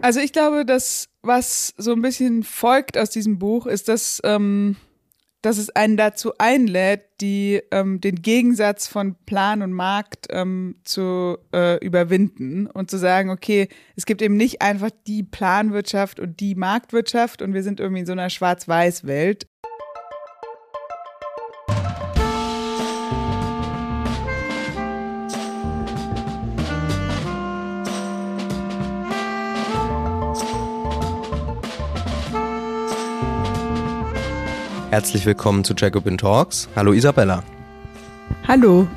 Also ich glaube, dass was so ein bisschen folgt aus diesem Buch, ist, dass, ähm, dass es einen dazu einlädt, die, ähm, den Gegensatz von Plan und Markt ähm, zu äh, überwinden und zu sagen, okay, es gibt eben nicht einfach die Planwirtschaft und die Marktwirtschaft und wir sind irgendwie in so einer Schwarz-Weiß-Welt. Herzlich willkommen zu Jacobin Talks. Hallo Isabella. Hallo.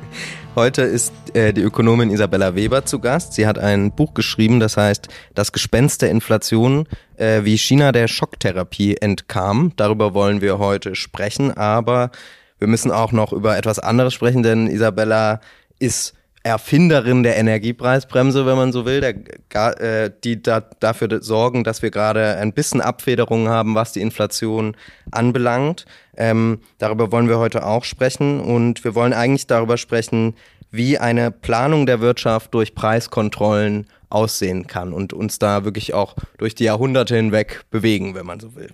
Heute ist äh, die Ökonomin Isabella Weber zu Gast. Sie hat ein Buch geschrieben, das heißt Das Gespenst der Inflation, äh, wie China der Schocktherapie entkam. Darüber wollen wir heute sprechen, aber wir müssen auch noch über etwas anderes sprechen, denn Isabella ist Erfinderin der Energiepreisbremse, wenn man so will, der, äh, die da, dafür sorgen, dass wir gerade ein bisschen Abfederung haben, was die Inflation anbelangt. Ähm, darüber wollen wir heute auch sprechen und wir wollen eigentlich darüber sprechen, wie eine Planung der Wirtschaft durch Preiskontrollen aussehen kann und uns da wirklich auch durch die Jahrhunderte hinweg bewegen, wenn man so will.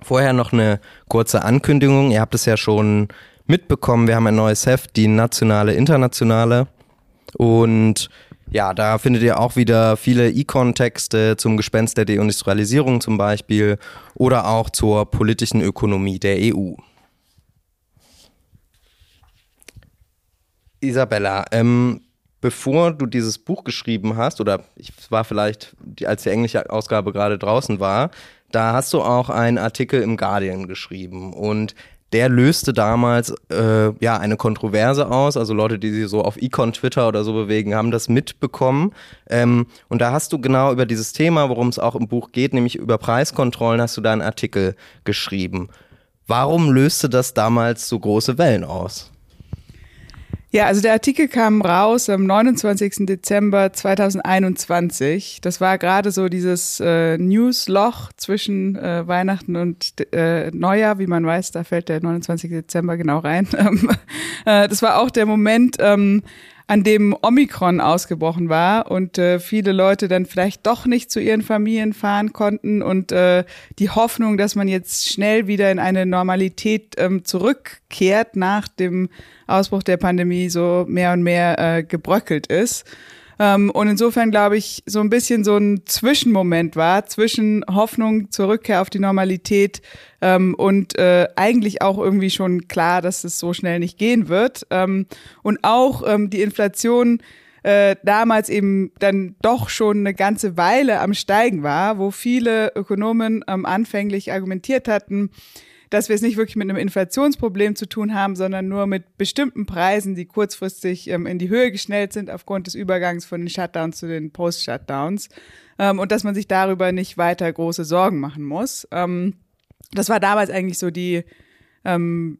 Vorher noch eine kurze Ankündigung. Ihr habt es ja schon mitbekommen. Wir haben ein neues Heft, die nationale, internationale. Und ja, da findet ihr auch wieder viele Econ-Texte zum Gespenst der Deindustrialisierung zum Beispiel oder auch zur politischen Ökonomie der EU. Isabella, ähm, bevor du dieses Buch geschrieben hast, oder es war vielleicht, als die englische Ausgabe gerade draußen war, da hast du auch einen Artikel im Guardian geschrieben. Und der löste damals äh, ja eine Kontroverse aus. Also Leute, die sich so auf Econ Twitter oder so bewegen, haben das mitbekommen. Ähm, und da hast du genau über dieses Thema, worum es auch im Buch geht, nämlich über Preiskontrollen, hast du da einen Artikel geschrieben. Warum löste das damals so große Wellen aus? Ja, also der Artikel kam raus am 29. Dezember 2021. Das war gerade so dieses äh, Newsloch zwischen äh, Weihnachten und äh, Neujahr, wie man weiß, da fällt der 29. Dezember genau rein. äh, das war auch der Moment, ähm, an dem Omikron ausgebrochen war und äh, viele Leute dann vielleicht doch nicht zu ihren Familien fahren konnten und äh, die Hoffnung, dass man jetzt schnell wieder in eine Normalität ähm, zurückkehrt nach dem Ausbruch der Pandemie so mehr und mehr äh, gebröckelt ist. Ähm, und insofern glaube ich, so ein bisschen so ein Zwischenmoment war zwischen Hoffnung zur Rückkehr auf die Normalität ähm, und äh, eigentlich auch irgendwie schon klar, dass es so schnell nicht gehen wird. Ähm, und auch ähm, die Inflation äh, damals eben dann doch schon eine ganze Weile am Steigen war, wo viele Ökonomen ähm, anfänglich argumentiert hatten, dass wir es nicht wirklich mit einem Inflationsproblem zu tun haben, sondern nur mit bestimmten Preisen, die kurzfristig ähm, in die Höhe geschnellt sind aufgrund des Übergangs von den Shutdowns zu den Post-Shutdowns ähm, und dass man sich darüber nicht weiter große Sorgen machen muss. Ähm, das war damals eigentlich so die ähm,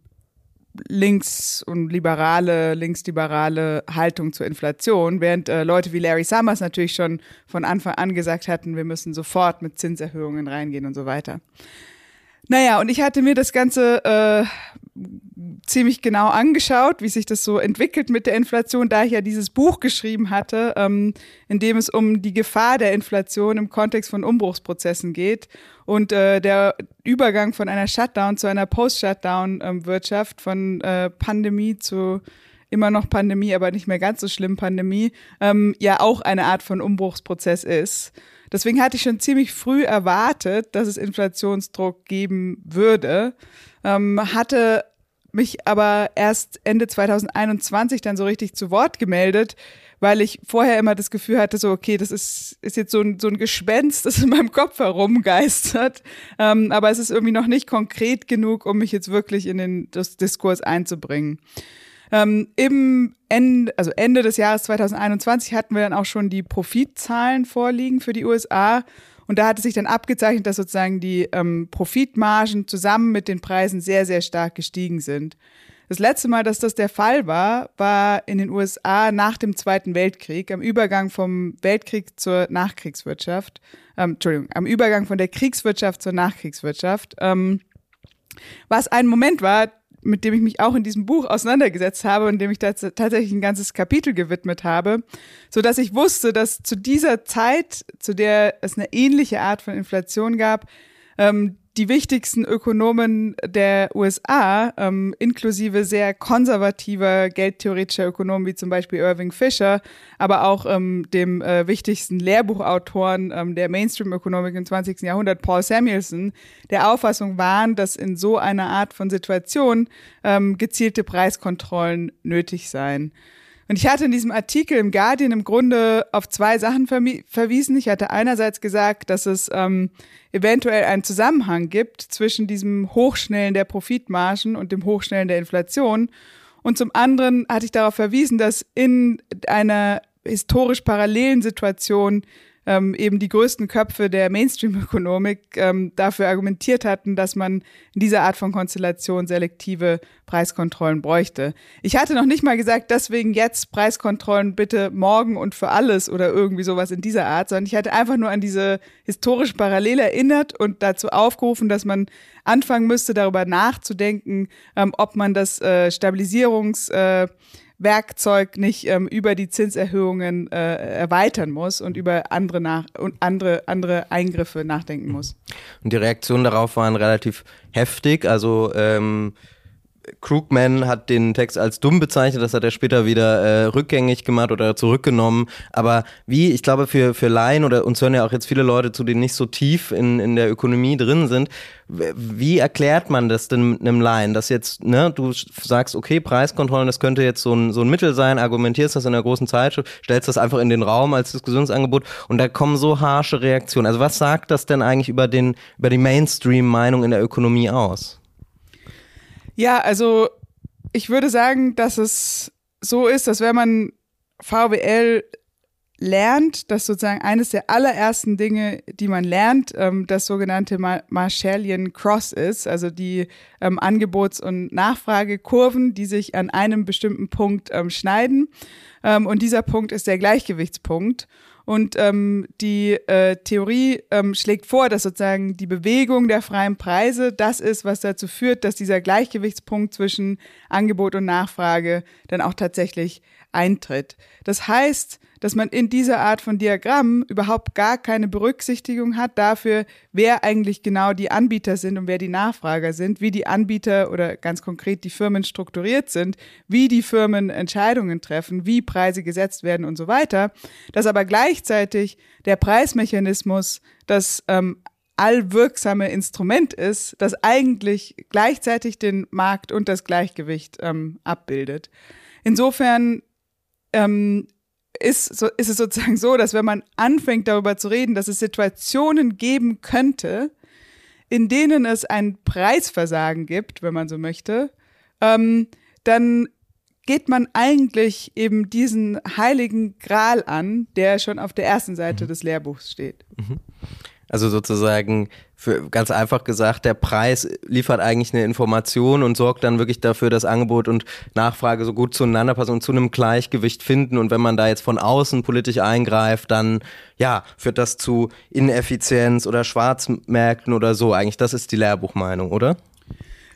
links- und liberale, linksliberale Haltung zur Inflation, während äh, Leute wie Larry Summers natürlich schon von Anfang an gesagt hatten, wir müssen sofort mit Zinserhöhungen reingehen und so weiter. Naja, und ich hatte mir das Ganze äh, ziemlich genau angeschaut, wie sich das so entwickelt mit der Inflation, da ich ja dieses Buch geschrieben hatte, ähm, in dem es um die Gefahr der Inflation im Kontext von Umbruchsprozessen geht und äh, der Übergang von einer Shutdown zu einer Post-Shutdown-Wirtschaft, von äh, Pandemie zu immer noch Pandemie, aber nicht mehr ganz so schlimm Pandemie, ähm, ja auch eine Art von Umbruchsprozess ist. Deswegen hatte ich schon ziemlich früh erwartet, dass es Inflationsdruck geben würde, ähm, hatte mich aber erst Ende 2021 dann so richtig zu Wort gemeldet, weil ich vorher immer das Gefühl hatte, so, okay, das ist, ist jetzt so ein, so ein Gespenst, das in meinem Kopf herumgeistert. Ähm, aber es ist irgendwie noch nicht konkret genug, um mich jetzt wirklich in den Diskurs einzubringen. Ähm, Im Ende, also Ende des Jahres 2021 hatten wir dann auch schon die Profitzahlen vorliegen für die USA. Und da hat es sich dann abgezeichnet, dass sozusagen die ähm, Profitmargen zusammen mit den Preisen sehr, sehr stark gestiegen sind. Das letzte Mal, dass das der Fall war, war in den USA nach dem Zweiten Weltkrieg, am Übergang vom Weltkrieg zur Nachkriegswirtschaft. Ähm, Entschuldigung, am Übergang von der Kriegswirtschaft zur Nachkriegswirtschaft. Ähm, was ein Moment war, mit dem ich mich auch in diesem Buch auseinandergesetzt habe und dem ich tatsächlich ein ganzes Kapitel gewidmet habe, so dass ich wusste, dass zu dieser Zeit, zu der es eine ähnliche Art von Inflation gab, ähm, die wichtigsten Ökonomen der USA, ähm, inklusive sehr konservativer geldtheoretischer Ökonomen wie zum Beispiel Irving Fisher, aber auch ähm, dem äh, wichtigsten Lehrbuchautoren ähm, der Mainstream-Ökonomik im 20. Jahrhundert, Paul Samuelson, der Auffassung waren, dass in so einer Art von Situation ähm, gezielte Preiskontrollen nötig seien. Und ich hatte in diesem Artikel im Guardian im Grunde auf zwei Sachen verwiesen. Ich hatte einerseits gesagt, dass es ähm, eventuell einen Zusammenhang gibt zwischen diesem Hochschnellen der Profitmargen und dem Hochschnellen der Inflation. Und zum anderen hatte ich darauf verwiesen, dass in einer historisch parallelen Situation ähm, eben die größten Köpfe der Mainstream-Ökonomik ähm, dafür argumentiert hatten, dass man in dieser Art von Konstellation selektive Preiskontrollen bräuchte. Ich hatte noch nicht mal gesagt, deswegen jetzt Preiskontrollen bitte morgen und für alles oder irgendwie sowas in dieser Art, sondern ich hatte einfach nur an diese historische Parallele erinnert und dazu aufgerufen, dass man anfangen müsste, darüber nachzudenken, ähm, ob man das äh, Stabilisierungs äh, Werkzeug nicht ähm, über die Zinserhöhungen äh, erweitern muss und über andere nach und andere andere Eingriffe nachdenken muss. Und die Reaktionen darauf waren relativ heftig. Also ähm, Krugman hat den Text als dumm bezeichnet, das hat er später wieder äh, rückgängig gemacht oder zurückgenommen. Aber wie, ich glaube, für, für Laien oder uns hören ja auch jetzt viele Leute zu, die nicht so tief in, in der Ökonomie drin sind, wie erklärt man das denn einem Laien, dass jetzt, ne, du sagst, okay, Preiskontrollen, das könnte jetzt so ein, so ein Mittel sein, argumentierst das in der großen Zeitschrift, stellst das einfach in den Raum als Diskussionsangebot und da kommen so harsche Reaktionen. Also was sagt das denn eigentlich über den, über die Mainstream-Meinung in der Ökonomie aus? Ja, also ich würde sagen, dass es so ist, dass wenn man VWL lernt, dass sozusagen eines der allerersten Dinge, die man lernt, ähm, das sogenannte Marshallian Cross ist, also die ähm, Angebots- und Nachfragekurven, die sich an einem bestimmten Punkt ähm, schneiden. Ähm, und dieser Punkt ist der Gleichgewichtspunkt. Und ähm, die äh, Theorie ähm, schlägt vor, dass sozusagen die Bewegung der freien Preise das ist, was dazu führt, dass dieser Gleichgewichtspunkt zwischen Angebot und Nachfrage dann auch tatsächlich eintritt. Das heißt, dass man in dieser Art von Diagramm überhaupt gar keine Berücksichtigung hat dafür, wer eigentlich genau die Anbieter sind und wer die Nachfrager sind, wie die Anbieter oder ganz konkret die Firmen strukturiert sind, wie die Firmen Entscheidungen treffen, wie Preise gesetzt werden und so weiter, dass aber gleichzeitig der Preismechanismus das ähm, allwirksame Instrument ist, das eigentlich gleichzeitig den Markt und das Gleichgewicht ähm, abbildet. Insofern ähm, ist, so, ist es sozusagen so, dass wenn man anfängt darüber zu reden, dass es Situationen geben könnte, in denen es ein Preisversagen gibt, wenn man so möchte, ähm, dann geht man eigentlich eben diesen heiligen Gral an, der schon auf der ersten Seite mhm. des Lehrbuchs steht. Mhm. Also sozusagen, für, ganz einfach gesagt, der Preis liefert eigentlich eine Information und sorgt dann wirklich dafür, dass Angebot und Nachfrage so gut zueinander passen und zu einem Gleichgewicht finden. Und wenn man da jetzt von außen politisch eingreift, dann ja, führt das zu Ineffizienz oder Schwarzmärkten oder so. Eigentlich, das ist die Lehrbuchmeinung, oder?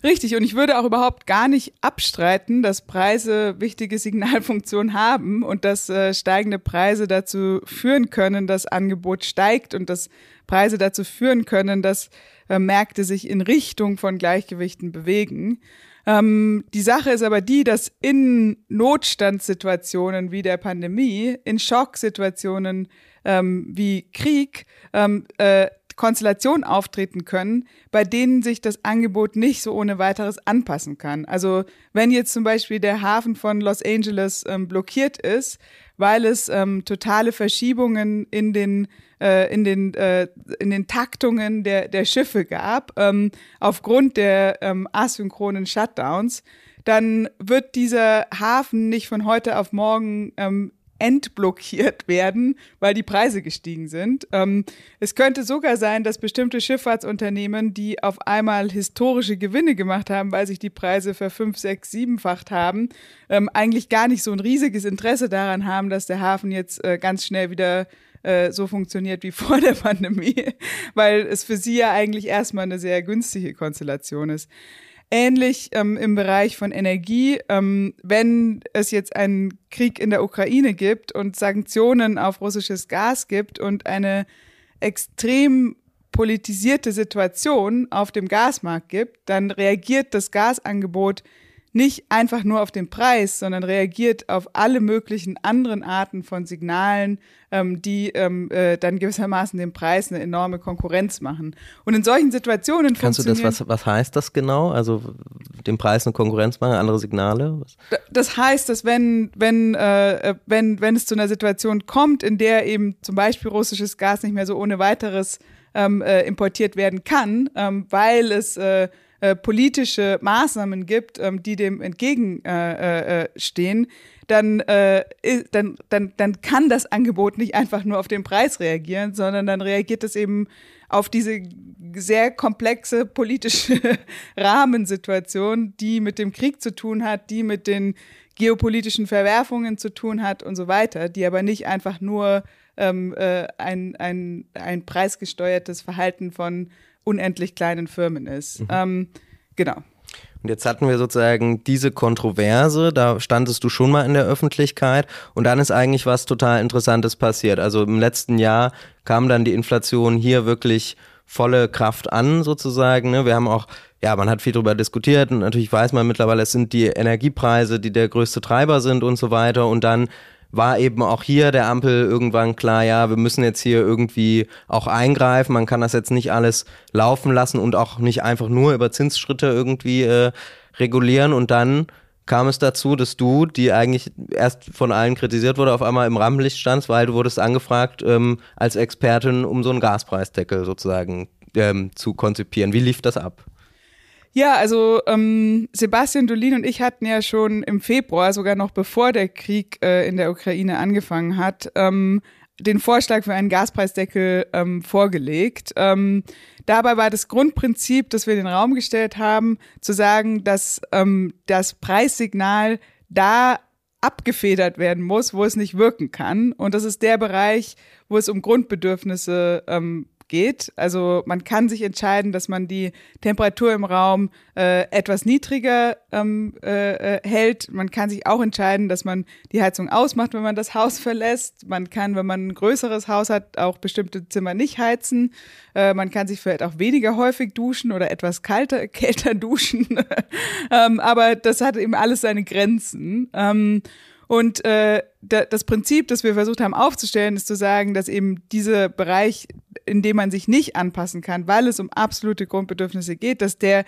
Richtig, und ich würde auch überhaupt gar nicht abstreiten, dass Preise wichtige Signalfunktionen haben und dass äh, steigende Preise dazu führen können, dass Angebot steigt und dass Preise dazu führen können, dass äh, Märkte sich in Richtung von Gleichgewichten bewegen. Ähm, die Sache ist aber die, dass in Notstandssituationen wie der Pandemie, in Schocksituationen ähm, wie Krieg, ähm, äh, Konstellationen auftreten können, bei denen sich das Angebot nicht so ohne weiteres anpassen kann. Also wenn jetzt zum Beispiel der Hafen von Los Angeles ähm, blockiert ist, weil es ähm, totale Verschiebungen in den äh, in den äh, in den Taktungen der der Schiffe gab ähm, aufgrund der ähm, asynchronen Shutdowns, dann wird dieser Hafen nicht von heute auf morgen ähm, entblockiert werden, weil die Preise gestiegen sind. Ähm, es könnte sogar sein, dass bestimmte Schifffahrtsunternehmen, die auf einmal historische Gewinne gemacht haben, weil sich die Preise für fünf, sechs, siebenfacht haben, ähm, eigentlich gar nicht so ein riesiges Interesse daran haben, dass der Hafen jetzt äh, ganz schnell wieder äh, so funktioniert wie vor der Pandemie, weil es für sie ja eigentlich erstmal eine sehr günstige Konstellation ist. Ähnlich ähm, im Bereich von Energie, ähm, wenn es jetzt einen Krieg in der Ukraine gibt und Sanktionen auf russisches Gas gibt und eine extrem politisierte Situation auf dem Gasmarkt gibt, dann reagiert das Gasangebot nicht einfach nur auf den Preis, sondern reagiert auf alle möglichen anderen Arten von Signalen, ähm, die ähm, äh, dann gewissermaßen dem Preis eine enorme Konkurrenz machen. Und in solchen Situationen Kannst du das, was, was heißt das genau? Also dem Preis eine Konkurrenz machen, andere Signale? Das heißt, dass wenn, wenn, äh, wenn, wenn es zu einer Situation kommt, in der eben zum Beispiel russisches Gas nicht mehr so ohne weiteres ähm, äh, importiert werden kann, ähm, weil es äh, äh, politische Maßnahmen gibt, ähm, die dem entgegenstehen, äh, äh, dann, äh, dann, dann, dann kann das Angebot nicht einfach nur auf den Preis reagieren, sondern dann reagiert es eben auf diese sehr komplexe politische Rahmensituation, die mit dem Krieg zu tun hat, die mit den geopolitischen Verwerfungen zu tun hat und so weiter, die aber nicht einfach nur ähm, äh, ein, ein, ein preisgesteuertes Verhalten von unendlich kleinen Firmen ist. Mhm. Ähm, genau. Und jetzt hatten wir sozusagen diese Kontroverse, da standest du schon mal in der Öffentlichkeit und dann ist eigentlich was total Interessantes passiert. Also im letzten Jahr kam dann die Inflation hier wirklich volle Kraft an sozusagen. Ne? Wir haben auch, ja, man hat viel darüber diskutiert und natürlich weiß man mittlerweile, es sind die Energiepreise, die der größte Treiber sind und so weiter und dann war eben auch hier der Ampel irgendwann klar, ja, wir müssen jetzt hier irgendwie auch eingreifen. Man kann das jetzt nicht alles laufen lassen und auch nicht einfach nur über Zinsschritte irgendwie äh, regulieren. Und dann kam es dazu, dass du, die eigentlich erst von allen kritisiert wurde, auf einmal im Rampenlicht standst, weil du wurdest angefragt ähm, als Expertin, um so einen Gaspreisdeckel sozusagen ähm, zu konzipieren. Wie lief das ab? Ja, also ähm, Sebastian Dolin und ich hatten ja schon im Februar, sogar noch bevor der Krieg äh, in der Ukraine angefangen hat, ähm, den Vorschlag für einen Gaspreisdeckel ähm, vorgelegt. Ähm, dabei war das Grundprinzip, das wir in den Raum gestellt haben, zu sagen, dass ähm, das Preissignal da abgefedert werden muss, wo es nicht wirken kann. Und das ist der Bereich, wo es um Grundbedürfnisse ähm, geht. Also man kann sich entscheiden, dass man die Temperatur im Raum äh, etwas niedriger ähm, äh, äh, hält. Man kann sich auch entscheiden, dass man die Heizung ausmacht, wenn man das Haus verlässt. Man kann, wenn man ein größeres Haus hat, auch bestimmte Zimmer nicht heizen. Äh, man kann sich vielleicht auch weniger häufig duschen oder etwas kalter, kälter duschen. ähm, aber das hat eben alles seine Grenzen. Ähm, und äh, da, das Prinzip, das wir versucht haben aufzustellen, ist zu sagen, dass eben dieser Bereich, in dem man sich nicht anpassen kann, weil es um absolute Grundbedürfnisse geht, dass der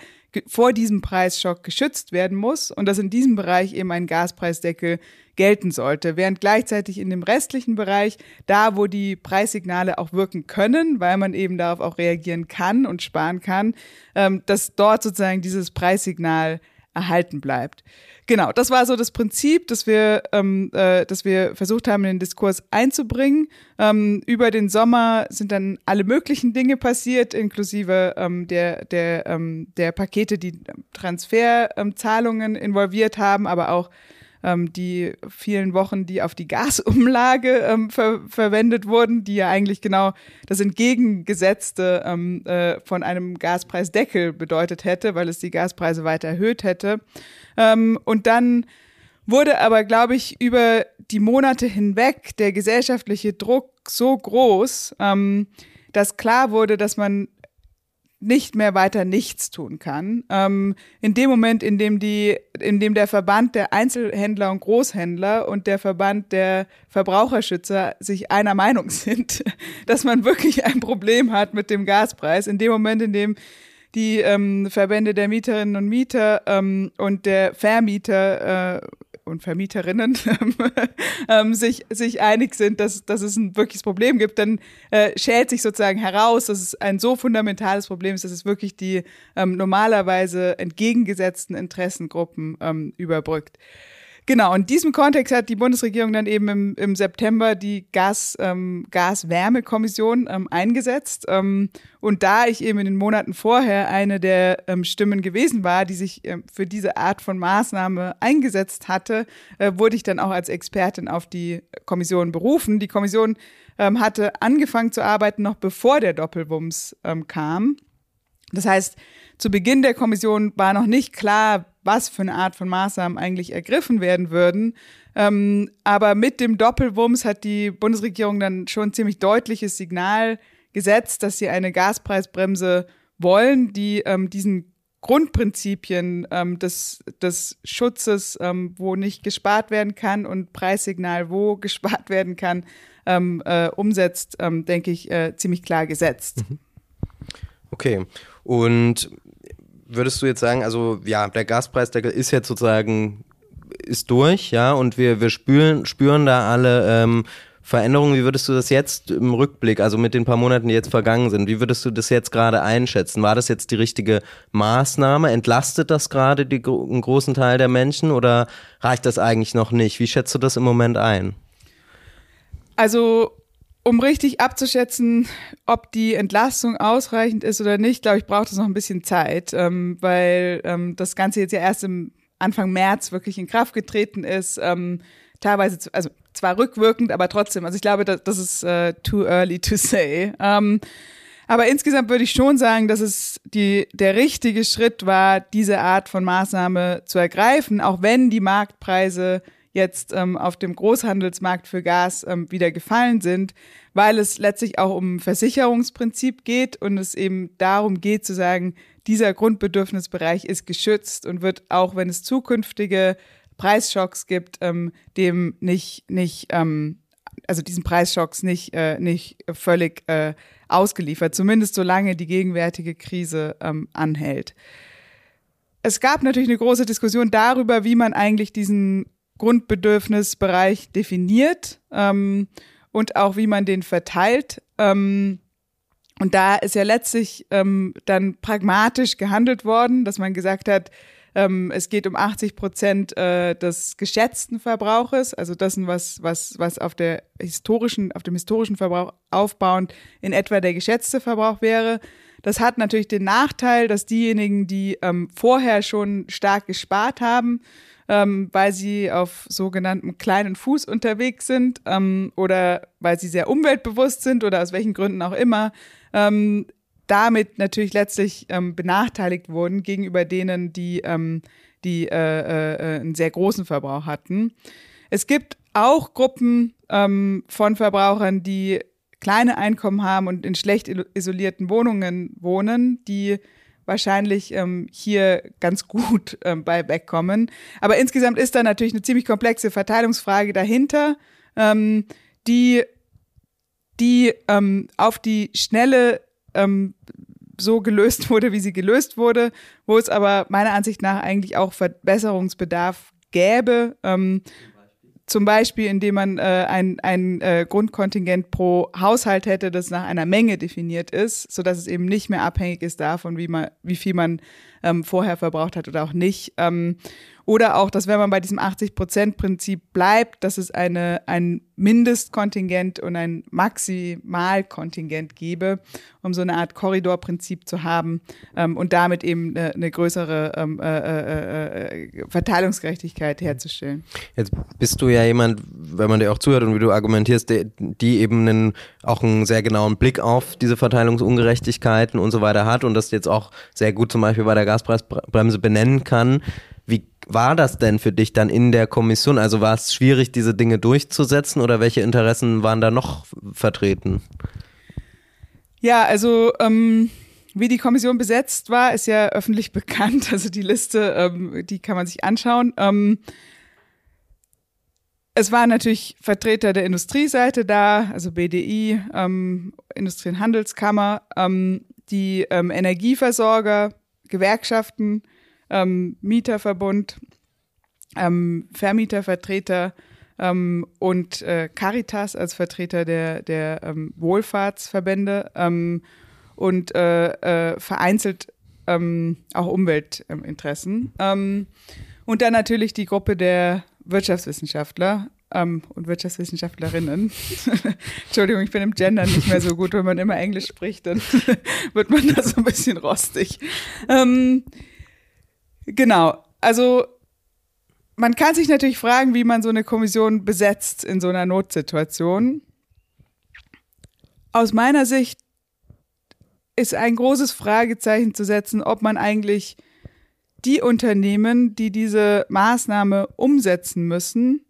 vor diesem Preisschock geschützt werden muss und dass in diesem Bereich eben ein Gaspreisdeckel gelten sollte, während gleichzeitig in dem restlichen Bereich, da wo die Preissignale auch wirken können, weil man eben darauf auch reagieren kann und sparen kann, ähm, dass dort sozusagen dieses Preissignal erhalten bleibt. Genau, das war so das Prinzip, dass wir, ähm, äh, dass wir versucht haben, den Diskurs einzubringen. Ähm, über den Sommer sind dann alle möglichen Dinge passiert, inklusive ähm, der, der, ähm, der Pakete, die Transferzahlungen involviert haben, aber auch ähm, die vielen Wochen, die auf die Gasumlage ähm, ver verwendet wurden, die ja eigentlich genau das Entgegengesetzte ähm, äh, von einem Gaspreisdeckel bedeutet hätte, weil es die Gaspreise weiter erhöht hätte. Ähm, und dann wurde aber, glaube ich, über die Monate hinweg der gesellschaftliche Druck so groß, ähm, dass klar wurde, dass man nicht mehr weiter nichts tun kann. Ähm, in dem Moment, in dem die, in dem der Verband der Einzelhändler und Großhändler und der Verband der Verbraucherschützer sich einer Meinung sind, dass man wirklich ein Problem hat mit dem Gaspreis. In dem Moment, in dem die ähm, Verbände der Mieterinnen und Mieter ähm, und der Vermieter äh, und Vermieterinnen ähm, sich, sich einig sind, dass, dass es ein wirkliches Problem gibt, dann äh, schält sich sozusagen heraus, dass es ein so fundamentales Problem ist, dass es wirklich die ähm, normalerweise entgegengesetzten Interessengruppen ähm, überbrückt. Genau, in diesem Kontext hat die Bundesregierung dann eben im, im September die Gas, ähm, Gaswärmekommission ähm, eingesetzt. Ähm, und da ich eben in den Monaten vorher eine der ähm, Stimmen gewesen war, die sich ähm, für diese Art von Maßnahme eingesetzt hatte, äh, wurde ich dann auch als Expertin auf die Kommission berufen. Die Kommission ähm, hatte angefangen zu arbeiten, noch bevor der Doppelwumms kam. Das heißt, zu Beginn der Kommission war noch nicht klar, was für eine Art von Maßnahmen eigentlich ergriffen werden würden. Ähm, aber mit dem Doppelwumms hat die Bundesregierung dann schon ein ziemlich deutliches Signal gesetzt, dass sie eine Gaspreisbremse wollen, die ähm, diesen Grundprinzipien ähm, des, des Schutzes, ähm, wo nicht gespart werden kann und Preissignal, wo gespart werden kann, ähm, äh, umsetzt, ähm, denke ich, äh, ziemlich klar gesetzt. Mhm. Okay. Und würdest du jetzt sagen, also ja, der Gaspreisdeckel ist jetzt sozusagen ist durch, ja, und wir, wir spüren, spüren da alle ähm, Veränderungen. Wie würdest du das jetzt im Rückblick, also mit den paar Monaten, die jetzt vergangen sind, wie würdest du das jetzt gerade einschätzen? War das jetzt die richtige Maßnahme? Entlastet das gerade die, einen großen Teil der Menschen oder reicht das eigentlich noch nicht? Wie schätzt du das im Moment ein? Also um richtig abzuschätzen, ob die Entlastung ausreichend ist oder nicht, glaube ich, braucht es noch ein bisschen Zeit, ähm, weil ähm, das Ganze jetzt ja erst im Anfang März wirklich in Kraft getreten ist. Ähm, teilweise, also zwar rückwirkend, aber trotzdem. Also ich glaube, das, das ist äh, too early to say. Ähm, aber insgesamt würde ich schon sagen, dass es die, der richtige Schritt war, diese Art von Maßnahme zu ergreifen, auch wenn die Marktpreise jetzt ähm, auf dem Großhandelsmarkt für Gas ähm, wieder gefallen sind, weil es letztlich auch um Versicherungsprinzip geht und es eben darum geht zu sagen, dieser Grundbedürfnisbereich ist geschützt und wird auch, wenn es zukünftige Preisschocks gibt, ähm, dem nicht, nicht, ähm, also diesen Preisschocks nicht, äh, nicht völlig äh, ausgeliefert, zumindest solange die gegenwärtige Krise ähm, anhält. Es gab natürlich eine große Diskussion darüber, wie man eigentlich diesen Grundbedürfnisbereich definiert ähm, und auch wie man den verteilt. Ähm, und da ist ja letztlich ähm, dann pragmatisch gehandelt worden, dass man gesagt hat, ähm, es geht um 80 Prozent äh, des geschätzten Verbrauches, also dessen, was, was, was auf der historischen, auf dem historischen Verbrauch aufbauend in etwa der geschätzte Verbrauch wäre. Das hat natürlich den Nachteil, dass diejenigen, die ähm, vorher schon stark gespart haben, ähm, weil sie auf sogenanntem kleinen Fuß unterwegs sind ähm, oder weil sie sehr umweltbewusst sind oder aus welchen Gründen auch immer, ähm, damit natürlich letztlich ähm, benachteiligt wurden gegenüber denen, die, ähm, die äh, äh, einen sehr großen Verbrauch hatten. Es gibt auch Gruppen ähm, von Verbrauchern, die kleine Einkommen haben und in schlecht isolierten Wohnungen wohnen, die wahrscheinlich ähm, hier ganz gut ähm, bei wegkommen. Aber insgesamt ist da natürlich eine ziemlich komplexe Verteilungsfrage dahinter, ähm, die, die ähm, auf die schnelle ähm, so gelöst wurde, wie sie gelöst wurde, wo es aber meiner Ansicht nach eigentlich auch Verbesserungsbedarf gäbe. Zum Beispiel, indem man äh, ein, ein äh, Grundkontingent pro Haushalt hätte, das nach einer Menge definiert ist, so dass es eben nicht mehr abhängig ist davon, wie man, wie viel man ähm, vorher verbraucht hat oder auch nicht. Ähm, oder auch, dass wenn man bei diesem 80-Prozent-Prinzip bleibt, dass es eine, ein Mindestkontingent und ein Maximalkontingent gebe, um so eine Art Korridorprinzip zu haben ähm, und damit eben eine, eine größere ähm, äh, äh, äh, Verteilungsgerechtigkeit herzustellen. Jetzt bist du ja jemand, wenn man dir auch zuhört und wie du argumentierst, die, die eben einen, auch einen sehr genauen Blick auf diese Verteilungsungerechtigkeiten und so weiter hat und das jetzt auch sehr gut zum Beispiel bei der Gaspreisbremse benennen kann war das denn für dich dann in der Kommission? Also war es schwierig, diese Dinge durchzusetzen oder welche Interessen waren da noch vertreten? Ja, also ähm, wie die Kommission besetzt war, ist ja öffentlich bekannt. Also die Liste, ähm, die kann man sich anschauen. Ähm, es waren natürlich Vertreter der Industrieseite da, also BDI, ähm, Industrie- und Handelskammer, ähm, die ähm, Energieversorger, Gewerkschaften, ähm, Mieterverbund, ähm, Vermietervertreter ähm, und äh, Caritas als Vertreter der, der ähm, Wohlfahrtsverbände ähm, und äh, äh, vereinzelt ähm, auch Umweltinteressen. Und dann natürlich die Gruppe der Wirtschaftswissenschaftler, ähm, und Wirtschaftswissenschaftlerinnen. Entschuldigung, ich bin im Gender nicht mehr so gut. Wenn man immer Englisch spricht, dann wird man da so ein bisschen rostig. Ähm, Genau. Also man kann sich natürlich fragen, wie man so eine Kommission besetzt in so einer Notsituation. Aus meiner Sicht ist ein großes Fragezeichen zu setzen, ob man eigentlich die Unternehmen, die diese Maßnahme umsetzen müssen,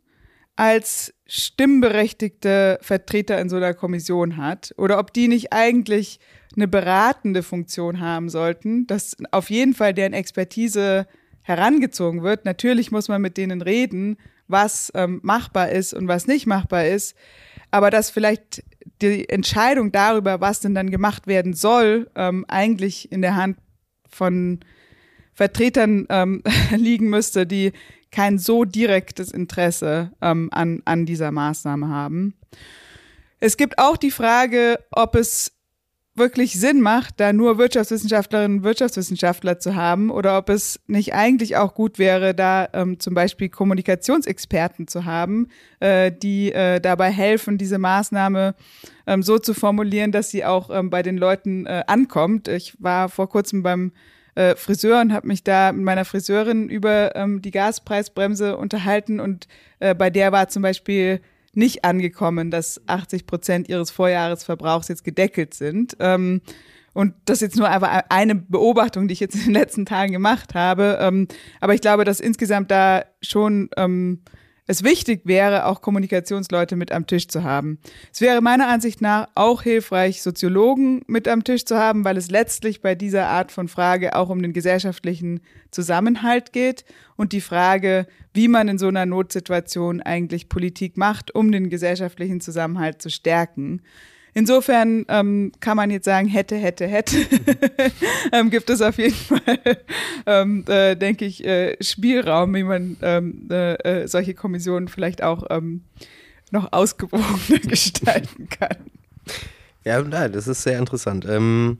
als stimmberechtigte Vertreter in so einer Kommission hat oder ob die nicht eigentlich eine beratende Funktion haben sollten, dass auf jeden Fall deren Expertise herangezogen wird. Natürlich muss man mit denen reden, was ähm, machbar ist und was nicht machbar ist, aber dass vielleicht die Entscheidung darüber, was denn dann gemacht werden soll, ähm, eigentlich in der Hand von Vertretern ähm, liegen müsste, die kein so direktes Interesse ähm, an, an dieser Maßnahme haben. Es gibt auch die Frage, ob es wirklich Sinn macht, da nur Wirtschaftswissenschaftlerinnen und Wirtschaftswissenschaftler zu haben oder ob es nicht eigentlich auch gut wäre, da ähm, zum Beispiel Kommunikationsexperten zu haben, äh, die äh, dabei helfen, diese Maßnahme ähm, so zu formulieren, dass sie auch ähm, bei den Leuten äh, ankommt. Ich war vor kurzem beim äh, Friseur und habe mich da mit meiner Friseurin über ähm, die Gaspreisbremse unterhalten und äh, bei der war zum Beispiel nicht angekommen, dass 80 Prozent ihres Vorjahresverbrauchs jetzt gedeckelt sind. Ähm, und das ist jetzt nur einfach eine Beobachtung, die ich jetzt in den letzten Tagen gemacht habe. Ähm, aber ich glaube, dass insgesamt da schon ähm, es wichtig wäre, auch Kommunikationsleute mit am Tisch zu haben. Es wäre meiner Ansicht nach auch hilfreich, Soziologen mit am Tisch zu haben, weil es letztlich bei dieser Art von Frage auch um den gesellschaftlichen Zusammenhalt geht und die Frage, wie man in so einer Notsituation eigentlich Politik macht, um den gesellschaftlichen Zusammenhalt zu stärken. Insofern ähm, kann man jetzt sagen, hätte, hätte, hätte, ähm, gibt es auf jeden Fall, ähm, äh, denke ich, äh, Spielraum, wie man ähm, äh, äh solche Kommissionen vielleicht auch ähm, noch ausgewogener gestalten kann. Ja, nein, das ist sehr interessant. Ähm,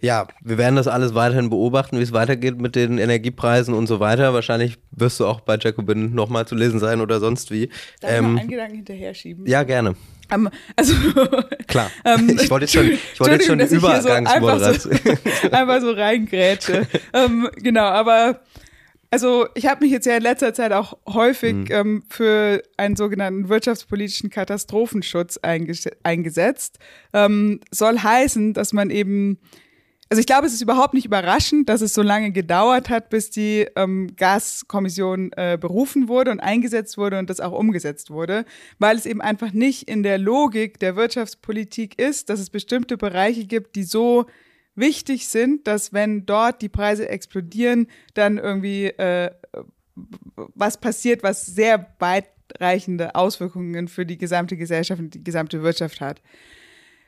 ja, wir werden das alles weiterhin beobachten, wie es weitergeht mit den Energiepreisen und so weiter. Wahrscheinlich wirst du auch bei Jacobin nochmal zu lesen sein oder sonst wie. Darf ich mal einen Gedanken hinterher schieben? Ja, gerne. Um, also klar. Um, ich wollte jetzt schon, ich wollte jetzt schon Übergangsmoderation. So einfach, so, einfach so reingrätsche. um, genau, aber also ich habe mich jetzt ja in letzter Zeit auch häufig mhm. ähm, für einen sogenannten wirtschaftspolitischen Katastrophenschutz eingesetzt. Ähm, soll heißen, dass man eben also ich glaube, es ist überhaupt nicht überraschend, dass es so lange gedauert hat, bis die ähm, Gaskommission äh, berufen wurde und eingesetzt wurde und das auch umgesetzt wurde, weil es eben einfach nicht in der Logik der Wirtschaftspolitik ist, dass es bestimmte Bereiche gibt, die so wichtig sind, dass wenn dort die Preise explodieren, dann irgendwie äh, was passiert, was sehr weitreichende Auswirkungen für die gesamte Gesellschaft und die gesamte Wirtschaft hat.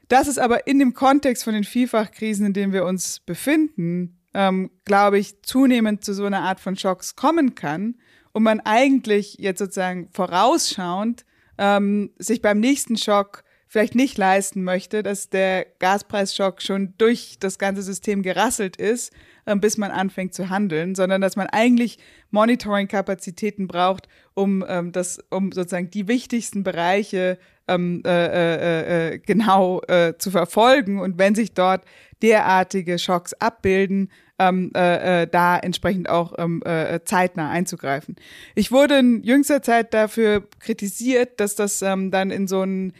Dass es aber in dem Kontext von den Vielfachkrisen, in denen wir uns befinden, ähm, glaube ich, zunehmend zu so einer Art von Schocks kommen kann und man eigentlich jetzt sozusagen vorausschauend ähm, sich beim nächsten Schock vielleicht nicht leisten möchte, dass der Gaspreisschock schon durch das ganze System gerasselt ist, bis man anfängt zu handeln, sondern dass man eigentlich Monitoring-Kapazitäten braucht, um ähm, das, um sozusagen die wichtigsten Bereiche ähm, äh, äh, äh, genau äh, zu verfolgen und wenn sich dort derartige Schocks abbilden, ähm, äh, äh, da entsprechend auch ähm, äh, zeitnah einzugreifen. Ich wurde in jüngster Zeit dafür kritisiert, dass das ähm, dann in so einen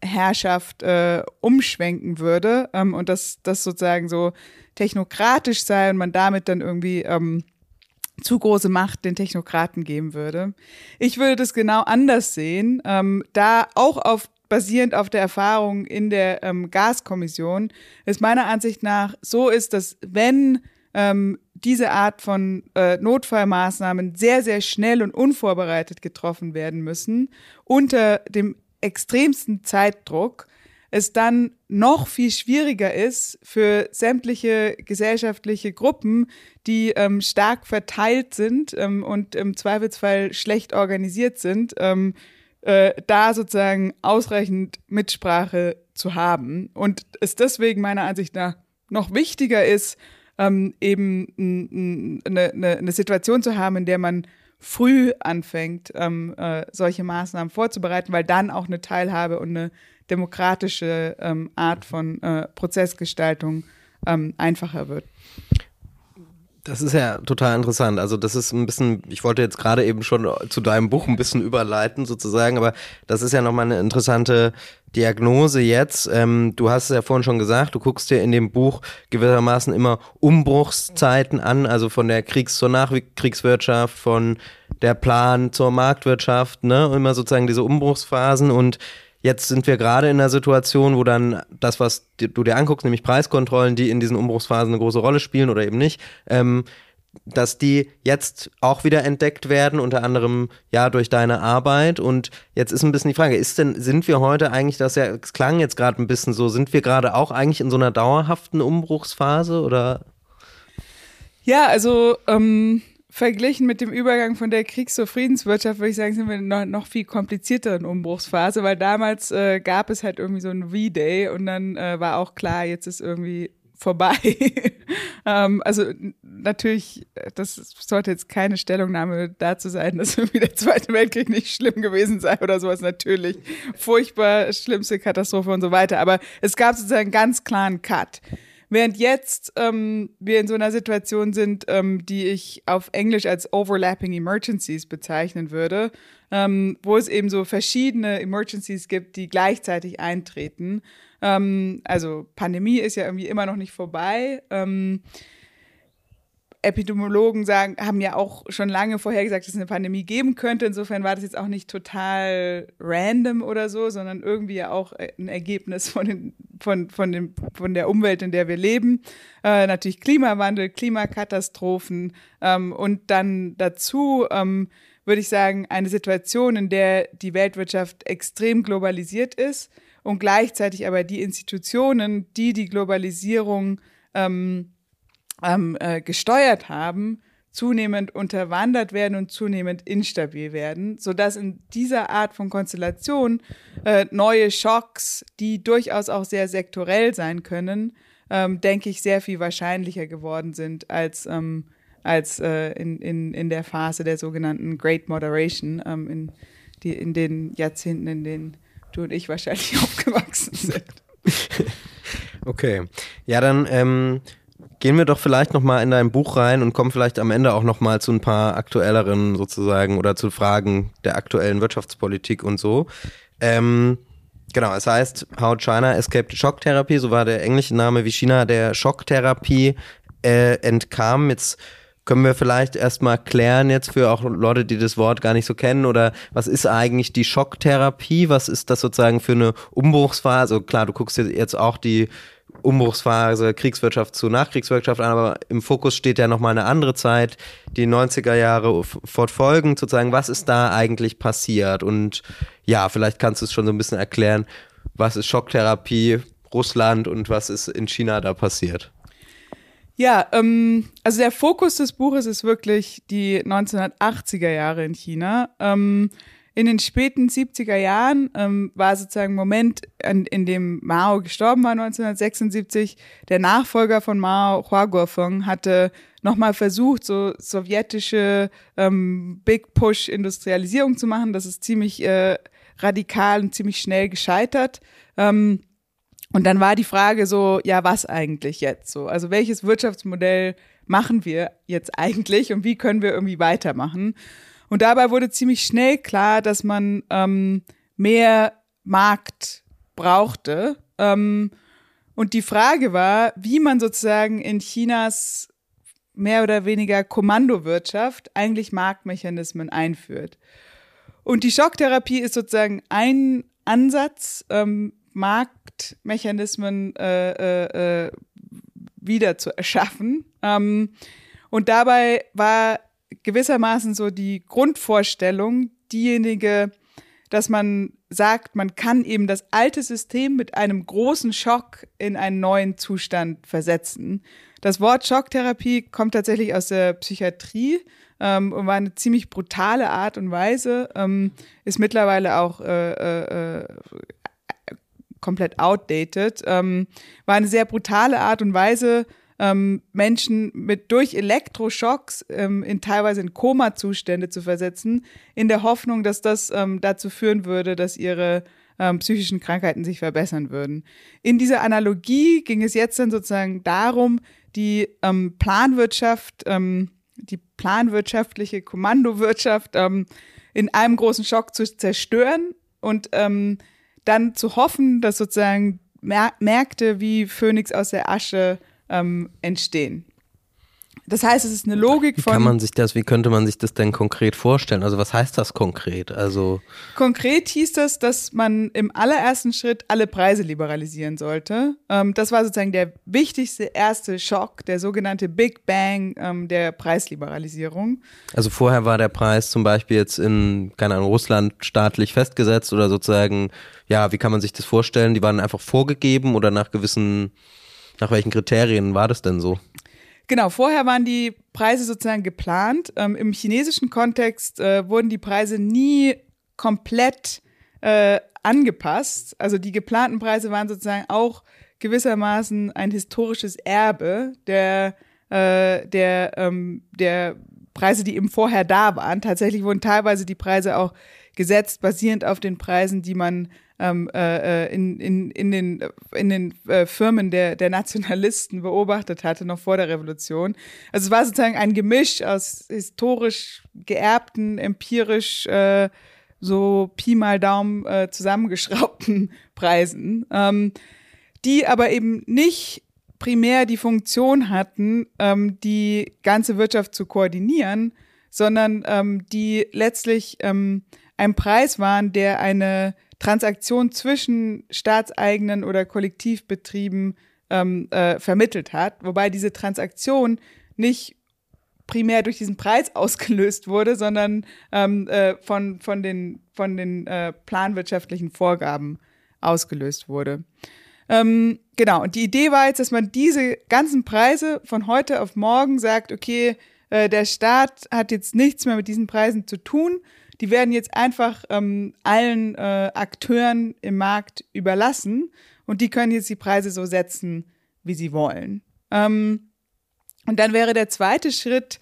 Expertenherrschaft äh, umschwenken würde ähm, und dass das sozusagen so technokratisch sei und man damit dann irgendwie ähm, zu große Macht den Technokraten geben würde. Ich würde das genau anders sehen, ähm, da auch auf basierend auf der Erfahrung in der ähm, Gaskommission es meiner Ansicht nach so ist, dass wenn ähm, diese Art von äh, Notfallmaßnahmen sehr, sehr schnell und unvorbereitet getroffen werden müssen, unter dem extremsten Zeitdruck, es dann noch viel schwieriger ist für sämtliche gesellschaftliche Gruppen, die ähm, stark verteilt sind ähm, und im Zweifelsfall schlecht organisiert sind, ähm, äh, da sozusagen ausreichend Mitsprache zu haben. Und es deswegen meiner Ansicht nach noch wichtiger ist, ähm, eben eine, eine, eine Situation zu haben, in der man früh anfängt, ähm, äh, solche Maßnahmen vorzubereiten, weil dann auch eine Teilhabe und eine demokratische ähm, Art von äh, Prozessgestaltung ähm, einfacher wird. Das ist ja total interessant. Also das ist ein bisschen, ich wollte jetzt gerade eben schon zu deinem Buch ein bisschen überleiten sozusagen, aber das ist ja nochmal eine interessante Diagnose jetzt. Ähm, du hast es ja vorhin schon gesagt, du guckst dir in dem Buch gewissermaßen immer Umbruchszeiten an, also von der Kriegs- zur Nachkriegswirtschaft, von der Plan zur Marktwirtschaft, ne, immer sozusagen diese Umbruchsphasen und Jetzt sind wir gerade in einer Situation, wo dann das, was du dir anguckst, nämlich Preiskontrollen, die in diesen Umbruchsphasen eine große Rolle spielen oder eben nicht, ähm, dass die jetzt auch wieder entdeckt werden, unter anderem ja durch deine Arbeit. Und jetzt ist ein bisschen die Frage, ist denn, sind wir heute eigentlich, das ja, es klang jetzt gerade ein bisschen so, sind wir gerade auch eigentlich in so einer dauerhaften Umbruchsphase oder? Ja, also ähm, verglichen mit dem Übergang von der Kriegs- zur Friedenswirtschaft, würde ich sagen, sind wir in einer noch viel komplizierteren Umbruchsphase, weil damals äh, gab es halt irgendwie so ein V-Day und dann äh, war auch klar, jetzt ist irgendwie vorbei. ähm, also natürlich, das sollte jetzt keine Stellungnahme dazu sein, dass irgendwie der Zweite Weltkrieg nicht schlimm gewesen sei oder sowas. Natürlich furchtbar, schlimmste Katastrophe und so weiter. Aber es gab sozusagen einen ganz klaren Cut. Während jetzt ähm, wir in so einer Situation sind, ähm, die ich auf Englisch als Overlapping Emergencies bezeichnen würde, ähm, wo es eben so verschiedene Emergencies gibt, die gleichzeitig eintreten. Ähm, also Pandemie ist ja irgendwie immer noch nicht vorbei. Epidemiologen sagen, haben ja auch schon lange vorher gesagt, dass es eine Pandemie geben könnte. Insofern war das jetzt auch nicht total random oder so, sondern irgendwie ja auch ein Ergebnis von, den, von, von, dem, von der Umwelt, in der wir leben. Äh, natürlich Klimawandel, Klimakatastrophen ähm, und dann dazu ähm, würde ich sagen, eine Situation, in der die Weltwirtschaft extrem globalisiert ist und gleichzeitig aber die Institutionen, die die Globalisierung ähm, ähm, äh, gesteuert haben, zunehmend unterwandert werden und zunehmend instabil werden, sodass in dieser Art von Konstellation äh, neue Schocks, die durchaus auch sehr sektorell sein können, ähm, denke ich, sehr viel wahrscheinlicher geworden sind als, ähm, als äh, in, in, in der Phase der sogenannten Great Moderation, ähm, in, die, in den Jahrzehnten, in denen du und ich wahrscheinlich aufgewachsen sind. Okay, ja, dann ähm, gehen wir doch vielleicht nochmal in dein Buch rein und kommen vielleicht am Ende auch nochmal zu ein paar aktuelleren sozusagen oder zu Fragen der aktuellen Wirtschaftspolitik und so. Ähm, genau, es heißt How China Escaped Shock Therapy, so war der englische Name, wie China der Schocktherapie äh, entkam. Jetzt können wir vielleicht erstmal klären jetzt für auch Leute, die das Wort gar nicht so kennen oder was ist eigentlich die Schocktherapie? Was ist das sozusagen für eine Umbruchsphase? Also klar, du guckst jetzt auch die Umbruchsphase Kriegswirtschaft zu Nachkriegswirtschaft an, aber im Fokus steht ja nochmal eine andere Zeit, die 90er Jahre fortfolgend, sozusagen, was ist da eigentlich passiert? Und ja, vielleicht kannst du es schon so ein bisschen erklären, was ist Schocktherapie, Russland und was ist in China da passiert? Ja, ähm, also der Fokus des Buches ist wirklich die 1980er Jahre in China. Ähm, in den späten 70er Jahren ähm, war sozusagen Moment, in, in, dem Mao gestorben war 1976. Der Nachfolger von Mao, Hua Guofeng, hatte nochmal versucht, so sowjetische ähm, Big Push Industrialisierung zu machen. Das ist ziemlich äh, radikal und ziemlich schnell gescheitert. Ähm, und dann war die Frage so, ja, was eigentlich jetzt so? Also welches Wirtschaftsmodell machen wir jetzt eigentlich und wie können wir irgendwie weitermachen? Und dabei wurde ziemlich schnell klar, dass man ähm, mehr Markt brauchte. Ähm, und die Frage war, wie man sozusagen in Chinas mehr oder weniger Kommandowirtschaft eigentlich Marktmechanismen einführt. Und die Schocktherapie ist sozusagen ein Ansatz, ähm, Marktmechanismen äh, äh, äh wieder zu erschaffen. Ähm, und dabei war gewissermaßen so die Grundvorstellung, diejenige, dass man sagt, man kann eben das alte System mit einem großen Schock in einen neuen Zustand versetzen. Das Wort Schocktherapie kommt tatsächlich aus der Psychiatrie ähm, und war eine ziemlich brutale Art und Weise, ähm, ist mittlerweile auch äh, äh, äh komplett outdated, ähm, war eine sehr brutale Art und Weise, ähm, Menschen mit durch Elektroschocks ähm, in teilweise in Koma-Zustände zu versetzen, in der Hoffnung, dass das ähm, dazu führen würde, dass ihre ähm, psychischen Krankheiten sich verbessern würden. In dieser Analogie ging es jetzt dann sozusagen darum, die ähm, Planwirtschaft, ähm, die planwirtschaftliche Kommandowirtschaft in einem großen Schock zu zerstören und dann zu hoffen, dass sozusagen Märkte wie Phönix aus der Asche ähm, entstehen. Das heißt, es ist eine Logik von. Wie kann man sich das, wie könnte man sich das denn konkret vorstellen? Also was heißt das konkret? Also konkret hieß das, dass man im allerersten Schritt alle Preise liberalisieren sollte. Ähm, das war sozusagen der wichtigste erste Schock, der sogenannte Big Bang ähm, der Preisliberalisierung. Also vorher war der Preis zum Beispiel jetzt in, keine Ahnung, Russland staatlich festgesetzt oder sozusagen, ja, wie kann man sich das vorstellen? Die waren einfach vorgegeben oder nach gewissen, nach welchen Kriterien war das denn so? Genau, vorher waren die Preise sozusagen geplant. Ähm, Im chinesischen Kontext äh, wurden die Preise nie komplett äh, angepasst. Also die geplanten Preise waren sozusagen auch gewissermaßen ein historisches Erbe der, äh, der, ähm, der Preise, die eben vorher da waren. Tatsächlich wurden teilweise die Preise auch gesetzt, basierend auf den Preisen, die man ähm, äh, äh, in, in, in den, in den äh, Firmen der, der Nationalisten beobachtet hatte, noch vor der Revolution. Also es war sozusagen ein Gemisch aus historisch geerbten, empirisch äh, so Pi mal Daumen äh, zusammengeschraubten Preisen, ähm, die aber eben nicht primär die Funktion hatten, ähm, die ganze Wirtschaft zu koordinieren, sondern ähm, die letztlich ähm, ein Preis waren, der eine Transaktion zwischen staatseigenen oder Kollektivbetrieben ähm, äh, vermittelt hat, wobei diese Transaktion nicht primär durch diesen Preis ausgelöst wurde, sondern ähm, äh, von, von den, von den äh, planwirtschaftlichen Vorgaben ausgelöst wurde. Ähm, genau, und die Idee war jetzt, dass man diese ganzen Preise von heute auf morgen sagt, okay, äh, der Staat hat jetzt nichts mehr mit diesen Preisen zu tun, die werden jetzt einfach ähm, allen äh, Akteuren im Markt überlassen und die können jetzt die Preise so setzen, wie sie wollen. Ähm, und dann wäre der zweite Schritt,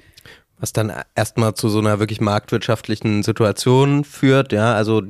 was dann erstmal zu so einer wirklich marktwirtschaftlichen Situation führt, ja, also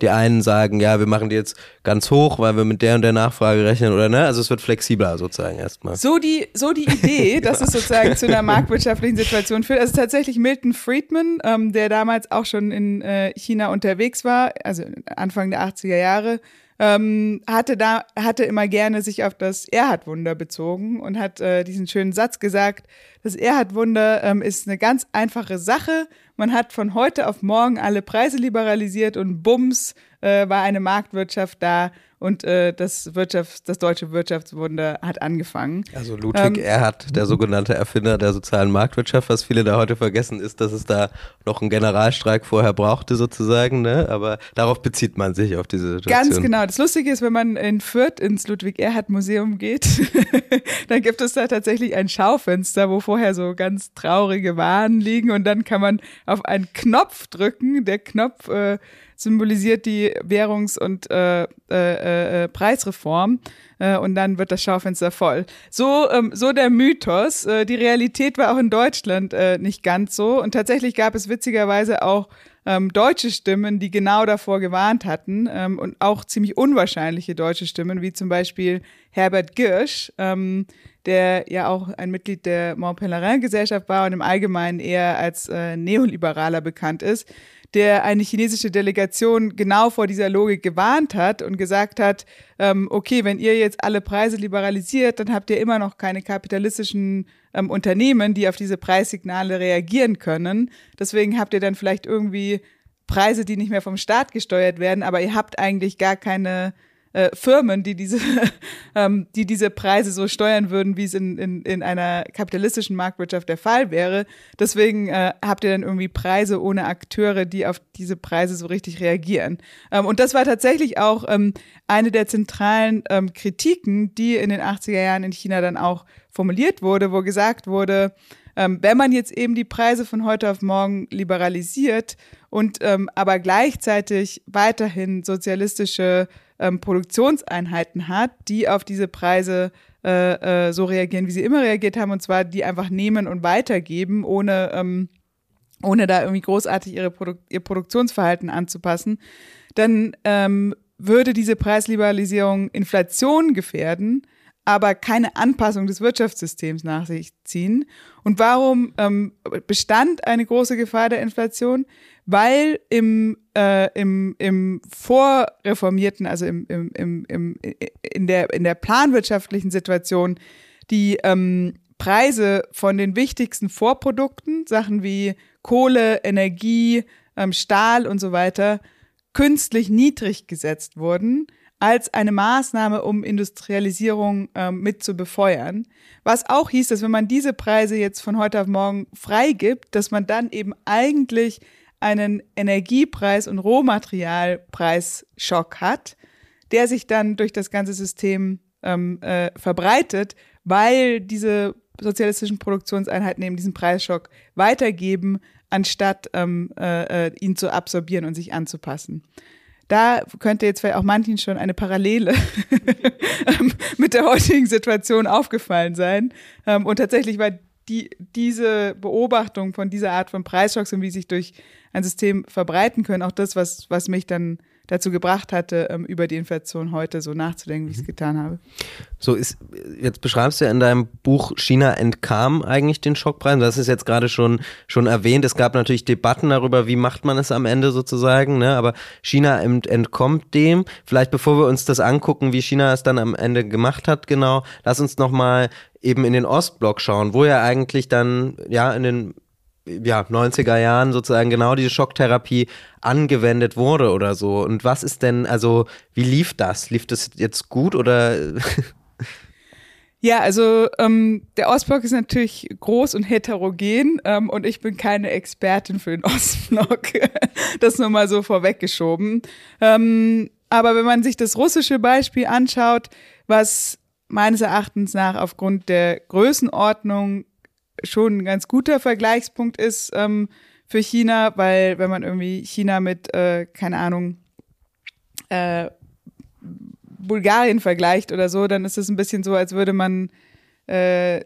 die einen sagen, ja, wir machen die jetzt ganz hoch, weil wir mit der und der Nachfrage rechnen oder ne, also es wird flexibler sozusagen erstmal. So die, so die Idee, dass es sozusagen zu einer marktwirtschaftlichen Situation führt, also tatsächlich Milton Friedman, ähm, der damals auch schon in äh, China unterwegs war, also Anfang der 80er Jahre, ähm, hatte da hatte immer gerne sich auf das Erhard-Wunder bezogen und hat äh, diesen schönen Satz gesagt: Das Erhard-Wunder ähm, ist eine ganz einfache Sache. Man hat von heute auf morgen alle Preise liberalisiert und bums äh, war eine Marktwirtschaft da und äh, das, Wirtschafts-, das deutsche Wirtschaftswunder hat angefangen. Also Ludwig ähm, Erhard, der sogenannte Erfinder der sozialen Marktwirtschaft, was viele da heute vergessen, ist, dass es da noch einen Generalstreik vorher brauchte sozusagen, ne? aber darauf bezieht man sich auf diese Situation. Ganz genau. Das Lustige ist, wenn man in Fürth ins Ludwig Erhard Museum geht, dann gibt es da tatsächlich ein Schaufenster, wo vorher so ganz traurige Waren liegen und dann kann man auf einen Knopf drücken. Der Knopf äh, symbolisiert die Währungs- und äh, äh, äh, Preisreform äh, und dann wird das Schaufenster voll. So, ähm, so der Mythos. Äh, die Realität war auch in Deutschland äh, nicht ganz so und tatsächlich gab es witzigerweise auch ähm, deutsche Stimmen, die genau davor gewarnt hatten ähm, und auch ziemlich unwahrscheinliche deutsche Stimmen, wie zum Beispiel Herbert Girsch, ähm, der ja auch ein Mitglied der Mont Pelerin Gesellschaft war und im Allgemeinen eher als äh, Neoliberaler bekannt ist der eine chinesische Delegation genau vor dieser Logik gewarnt hat und gesagt hat, ähm, okay, wenn ihr jetzt alle Preise liberalisiert, dann habt ihr immer noch keine kapitalistischen ähm, Unternehmen, die auf diese Preissignale reagieren können. Deswegen habt ihr dann vielleicht irgendwie Preise, die nicht mehr vom Staat gesteuert werden, aber ihr habt eigentlich gar keine äh, Firmen, die diese, ähm, die diese Preise so steuern würden, wie es in, in, in einer kapitalistischen Marktwirtschaft der Fall wäre. Deswegen äh, habt ihr dann irgendwie Preise ohne Akteure, die auf diese Preise so richtig reagieren. Ähm, und das war tatsächlich auch ähm, eine der zentralen ähm, Kritiken, die in den 80er Jahren in China dann auch formuliert wurde, wo gesagt wurde, ähm, wenn man jetzt eben die Preise von heute auf morgen liberalisiert und ähm, aber gleichzeitig weiterhin sozialistische ähm, Produktionseinheiten hat, die auf diese Preise äh, äh, so reagieren, wie sie immer reagiert haben, und zwar die einfach nehmen und weitergeben, ohne, ähm, ohne da irgendwie großartig ihre Produ ihr Produktionsverhalten anzupassen, dann ähm, würde diese Preisliberalisierung Inflation gefährden, aber keine Anpassung des Wirtschaftssystems nach sich ziehen. Und warum ähm, bestand eine große Gefahr der Inflation? Weil im, äh, im, im vorreformierten, also im, im, im, im, in, der, in der planwirtschaftlichen Situation, die ähm, Preise von den wichtigsten Vorprodukten, Sachen wie Kohle, Energie, ähm, Stahl und so weiter, künstlich niedrig gesetzt wurden als eine Maßnahme, um Industrialisierung ähm, mit zu befeuern. Was auch hieß, dass wenn man diese Preise jetzt von heute auf morgen freigibt, dass man dann eben eigentlich einen Energiepreis- und Rohmaterialpreisschock hat, der sich dann durch das ganze System ähm, äh, verbreitet, weil diese sozialistischen Produktionseinheiten eben diesen Preisschock weitergeben, anstatt ähm, äh, äh ihn zu absorbieren und sich anzupassen da könnte jetzt vielleicht auch manchen schon eine Parallele mit der heutigen Situation aufgefallen sein. Ähm, und tatsächlich war die, diese Beobachtung von dieser Art von Preisschocks und wie sich durch ein System verbreiten können, auch das, was, was mich dann dazu gebracht hatte, ähm, über die Inflation heute so nachzudenken, wie ich es mhm. getan habe. So ist, jetzt beschreibst du ja in deinem Buch, China entkam eigentlich den Schockpreisen. Das ist jetzt gerade schon, schon erwähnt. Es gab natürlich Debatten darüber, wie macht man es am Ende sozusagen, ne? aber China entkommt dem. Vielleicht bevor wir uns das angucken, wie China es dann am Ende gemacht hat, genau, lass uns nochmal eben in den Ostblock schauen, wo ja eigentlich dann, ja, in den ja, 90er Jahren sozusagen genau diese Schocktherapie angewendet wurde oder so. Und was ist denn, also wie lief das? Lief das jetzt gut oder? Ja, also ähm, der Ostblock ist natürlich groß und heterogen ähm, und ich bin keine Expertin für den Ostblock. das nur mal so vorweggeschoben. Ähm, aber wenn man sich das russische Beispiel anschaut, was meines Erachtens nach aufgrund der Größenordnung schon ein ganz guter Vergleichspunkt ist ähm, für China, weil wenn man irgendwie China mit, äh, keine Ahnung, äh, Bulgarien vergleicht oder so, dann ist es ein bisschen so, als würde man äh,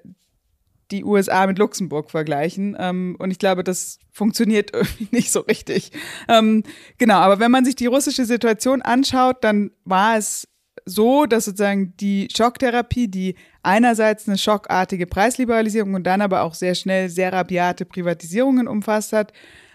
die USA mit Luxemburg vergleichen. Ähm, und ich glaube, das funktioniert irgendwie nicht so richtig. Ähm, genau, aber wenn man sich die russische Situation anschaut, dann war es so, dass sozusagen die Schocktherapie, die einerseits eine schockartige Preisliberalisierung und dann aber auch sehr schnell sehr rabiate Privatisierungen umfasst hat,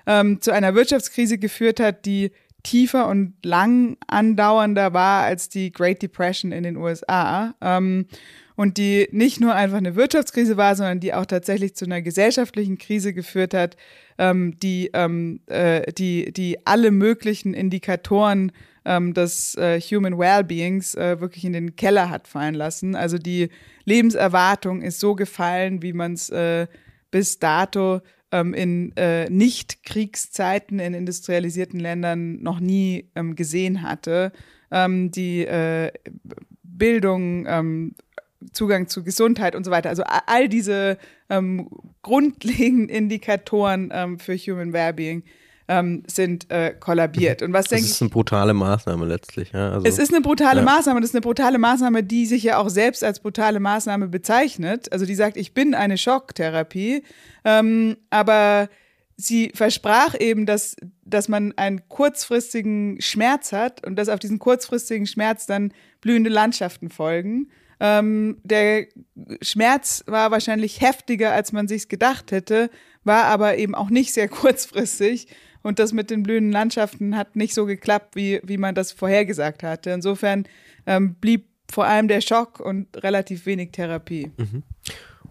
ähm, zu einer Wirtschaftskrise geführt hat, die tiefer und lang andauernder war als die Great Depression in den USA. Ähm, und die nicht nur einfach eine Wirtschaftskrise war, sondern die auch tatsächlich zu einer gesellschaftlichen Krise geführt hat, ähm, die, ähm, äh, die, die alle möglichen Indikatoren ähm, des äh, Human Wellbeings äh, wirklich in den Keller hat fallen lassen. Also die Lebenserwartung ist so gefallen, wie man es äh, bis dato ähm, in äh, Nicht-Kriegszeiten in industrialisierten Ländern noch nie ähm, gesehen hatte. Ähm, die äh, Bildung, ähm, Zugang zu Gesundheit und so weiter. Also all diese ähm, grundlegenden Indikatoren ähm, für Human Wellbeing ähm, sind äh, kollabiert. Und was denke ich? Es ist eine brutale Maßnahme letztlich. Ja? Also, es ist eine brutale ja. Maßnahme. Das ist eine brutale Maßnahme, die sich ja auch selbst als brutale Maßnahme bezeichnet. Also die sagt, ich bin eine Schocktherapie. Ähm, aber sie versprach eben, dass, dass man einen kurzfristigen Schmerz hat und dass auf diesen kurzfristigen Schmerz dann blühende Landschaften folgen. Ähm, der Schmerz war wahrscheinlich heftiger, als man sich gedacht hätte, war aber eben auch nicht sehr kurzfristig. Und das mit den blühenden Landschaften hat nicht so geklappt, wie, wie man das vorhergesagt hatte. Insofern ähm, blieb vor allem der Schock und relativ wenig Therapie. Mhm.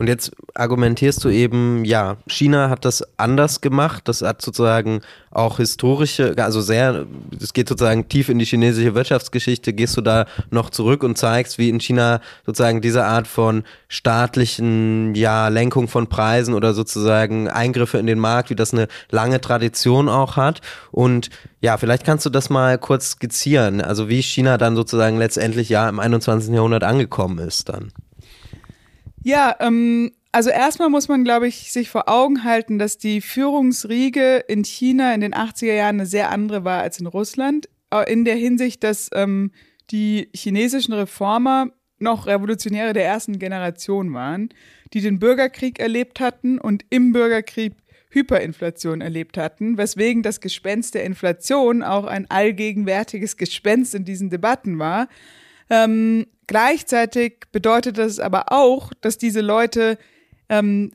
Und jetzt argumentierst du eben, ja, China hat das anders gemacht. Das hat sozusagen auch historische, also sehr, es geht sozusagen tief in die chinesische Wirtschaftsgeschichte. Gehst du da noch zurück und zeigst, wie in China sozusagen diese Art von staatlichen, ja, Lenkung von Preisen oder sozusagen Eingriffe in den Markt, wie das eine lange Tradition auch hat. Und ja, vielleicht kannst du das mal kurz skizzieren, also wie China dann sozusagen letztendlich ja im 21. Jahrhundert angekommen ist dann. Ja, ähm, also erstmal muss man, glaube ich, sich vor Augen halten, dass die Führungsriege in China in den 80er Jahren eine sehr andere war als in Russland. Äh, in der Hinsicht, dass ähm, die chinesischen Reformer noch Revolutionäre der ersten Generation waren, die den Bürgerkrieg erlebt hatten und im Bürgerkrieg Hyperinflation erlebt hatten, weswegen das Gespenst der Inflation auch ein allgegenwärtiges Gespenst in diesen Debatten war. Ähm, gleichzeitig bedeutet das aber auch, dass diese Leute ähm,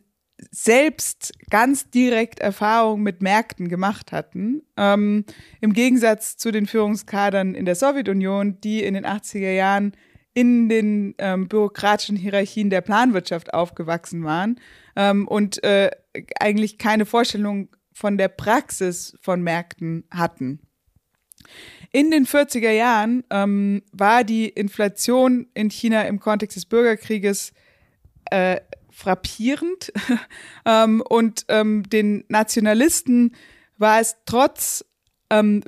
selbst ganz direkt Erfahrungen mit Märkten gemacht hatten. Ähm, Im Gegensatz zu den Führungskadern in der Sowjetunion, die in den 80er Jahren in den ähm, bürokratischen Hierarchien der Planwirtschaft aufgewachsen waren ähm, und äh, eigentlich keine Vorstellung von der Praxis von Märkten hatten. In den 40er Jahren ähm, war die Inflation in China im Kontext des Bürgerkrieges äh, frappierend ähm, und ähm, den Nationalisten war es trotz ähm,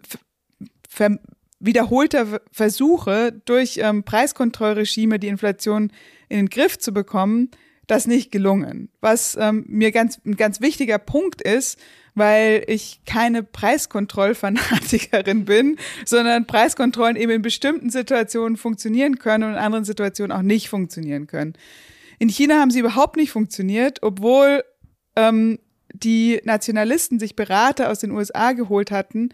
wiederholter Versuche durch ähm, Preiskontrollregime die Inflation in den Griff zu bekommen, das nicht gelungen. Was ähm, mir ganz ein ganz wichtiger Punkt ist, weil ich keine Preiskontrollfanatikerin bin, sondern Preiskontrollen eben in bestimmten Situationen funktionieren können und in anderen Situationen auch nicht funktionieren können. In China haben sie überhaupt nicht funktioniert, obwohl ähm, die Nationalisten sich Berater aus den USA geholt hatten,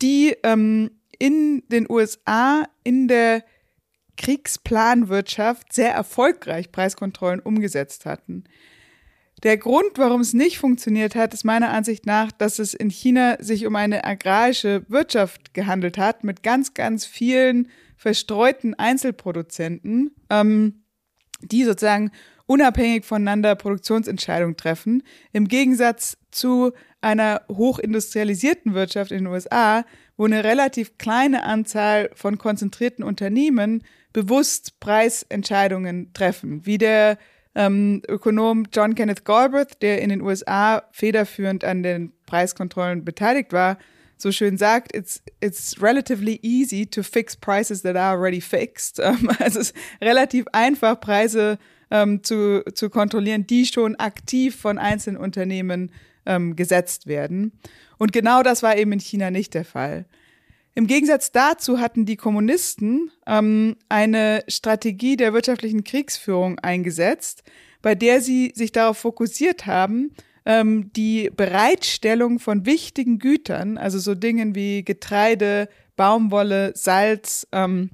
die ähm, in den USA in der Kriegsplanwirtschaft sehr erfolgreich Preiskontrollen umgesetzt hatten. Der Grund, warum es nicht funktioniert hat, ist meiner Ansicht nach, dass es in China sich um eine agrarische Wirtschaft gehandelt hat mit ganz, ganz vielen verstreuten Einzelproduzenten, ähm, die sozusagen unabhängig voneinander Produktionsentscheidungen treffen, im Gegensatz zu einer hochindustrialisierten Wirtschaft in den USA, wo eine relativ kleine Anzahl von konzentrierten Unternehmen bewusst Preisentscheidungen treffen, wie der ähm, Ökonom John Kenneth Galbraith, der in den USA federführend an den Preiskontrollen beteiligt war, so schön sagt, it's, it's relatively easy to fix prices that are already fixed. Ähm, also es ist relativ einfach, Preise ähm, zu, zu kontrollieren, die schon aktiv von einzelnen Unternehmen ähm, gesetzt werden. Und genau das war eben in China nicht der Fall. Im Gegensatz dazu hatten die Kommunisten ähm, eine Strategie der wirtschaftlichen Kriegsführung eingesetzt, bei der sie sich darauf fokussiert haben, ähm, die Bereitstellung von wichtigen Gütern, also so Dingen wie Getreide, Baumwolle, Salz ähm,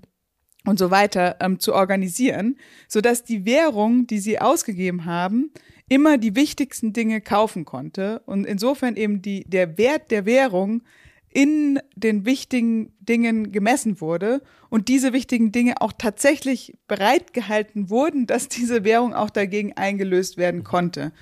und so weiter, ähm, zu organisieren, sodass die Währung, die sie ausgegeben haben, immer die wichtigsten Dinge kaufen konnte und insofern eben die, der Wert der Währung in den wichtigen Dingen gemessen wurde und diese wichtigen Dinge auch tatsächlich bereitgehalten wurden, dass diese Währung auch dagegen eingelöst werden konnte.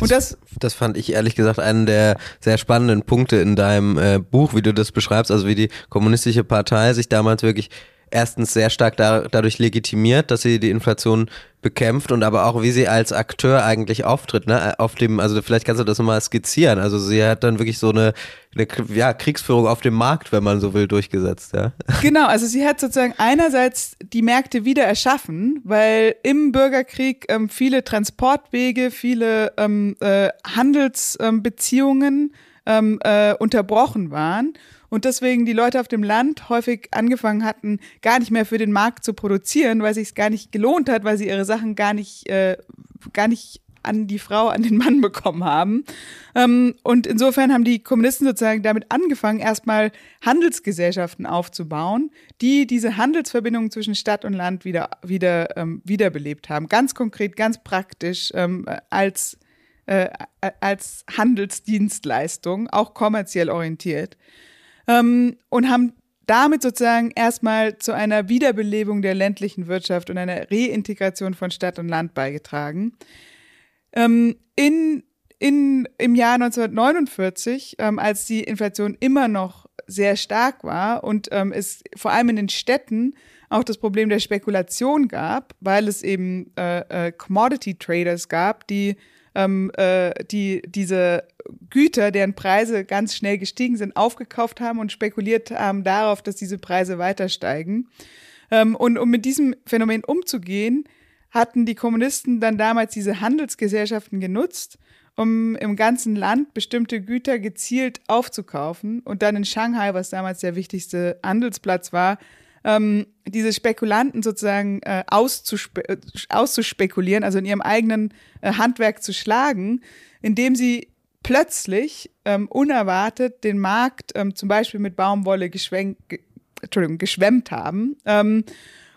Und das, das, das fand ich ehrlich gesagt einen der sehr spannenden Punkte in deinem äh, Buch, wie du das beschreibst, also wie die kommunistische Partei sich damals wirklich erstens sehr stark da, dadurch legitimiert, dass sie die Inflation bekämpft und aber auch, wie sie als Akteur eigentlich auftritt, ne? Auf dem, also vielleicht kannst du das nochmal skizzieren. Also sie hat dann wirklich so eine, eine ja, Kriegsführung auf dem Markt, wenn man so will, durchgesetzt, ja. Genau, also sie hat sozusagen einerseits die Märkte wieder erschaffen, weil im Bürgerkrieg ähm, viele Transportwege, viele ähm, äh, Handelsbeziehungen ähm, äh, unterbrochen waren und deswegen die Leute auf dem Land häufig angefangen hatten, gar nicht mehr für den Markt zu produzieren, weil sich es gar nicht gelohnt hat, weil sie ihre Sachen gar nicht, äh, gar nicht an die Frau, an den Mann bekommen haben. Ähm, und insofern haben die Kommunisten sozusagen damit angefangen, erstmal Handelsgesellschaften aufzubauen, die diese Handelsverbindungen zwischen Stadt und Land wieder, wieder ähm, wiederbelebt haben. Ganz konkret, ganz praktisch ähm, als, äh, als Handelsdienstleistung, auch kommerziell orientiert ähm, und haben damit sozusagen erstmal zu einer Wiederbelebung der ländlichen Wirtschaft und einer Reintegration von Stadt und Land beigetragen. Ähm, in, in, Im Jahr 1949, ähm, als die Inflation immer noch sehr stark war und ähm, es vor allem in den Städten auch das Problem der Spekulation gab, weil es eben äh, äh, Commodity Traders gab, die ähm, äh, die diese Güter, deren Preise ganz schnell gestiegen sind, aufgekauft haben und spekuliert haben darauf, dass diese Preise weiter steigen. Ähm, und um mit diesem Phänomen umzugehen, hatten die Kommunisten dann damals diese Handelsgesellschaften genutzt, um im ganzen Land bestimmte Güter gezielt aufzukaufen und dann in Shanghai, was damals der wichtigste Handelsplatz war, ähm, diese Spekulanten sozusagen äh, auszuspe auszuspekulieren, also in ihrem eigenen äh, Handwerk zu schlagen, indem sie plötzlich ähm, unerwartet den Markt ähm, zum Beispiel mit Baumwolle geschwenkt, ge Entschuldigung, geschwemmt haben. Ähm,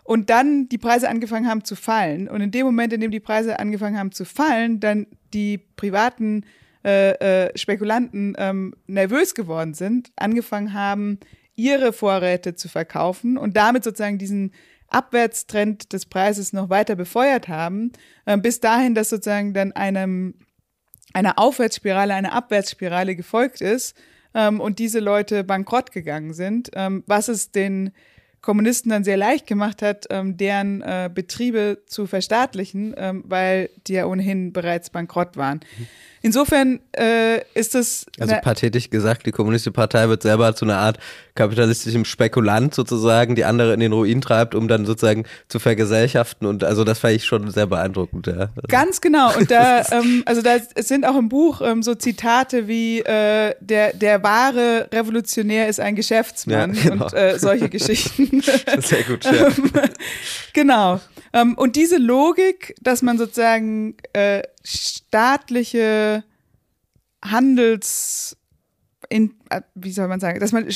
und dann die Preise angefangen haben zu fallen. Und in dem Moment, in dem die Preise angefangen haben zu fallen, dann die privaten äh, äh, Spekulanten ähm, nervös geworden sind, angefangen haben, ihre Vorräte zu verkaufen und damit sozusagen diesen Abwärtstrend des Preises noch weiter befeuert haben, äh, bis dahin, dass sozusagen dann einem einer Aufwärtsspirale, einer Abwärtsspirale gefolgt ist ähm, und diese Leute bankrott gegangen sind, ähm, was es den Kommunisten dann sehr leicht gemacht hat, ähm, deren äh, Betriebe zu verstaatlichen, ähm, weil die ja ohnehin bereits bankrott waren. Insofern äh, ist es. Also pathetisch gesagt, die Kommunistische Partei wird selber zu einer Art kapitalistischem Spekulant sozusagen, die andere in den Ruin treibt, um dann sozusagen zu vergesellschaften. Und also das fand ich schon sehr beeindruckend. Ja. Ganz genau. Und da, ähm, also da sind auch im Buch ähm, so Zitate wie äh, der, der wahre Revolutionär ist ein Geschäftsmann ja, genau. und äh, solche Geschichten. sehr gut, ja. genau. Ähm, und diese Logik, dass man sozusagen äh, staatliche Handels in, äh, wie soll man sagen, dass man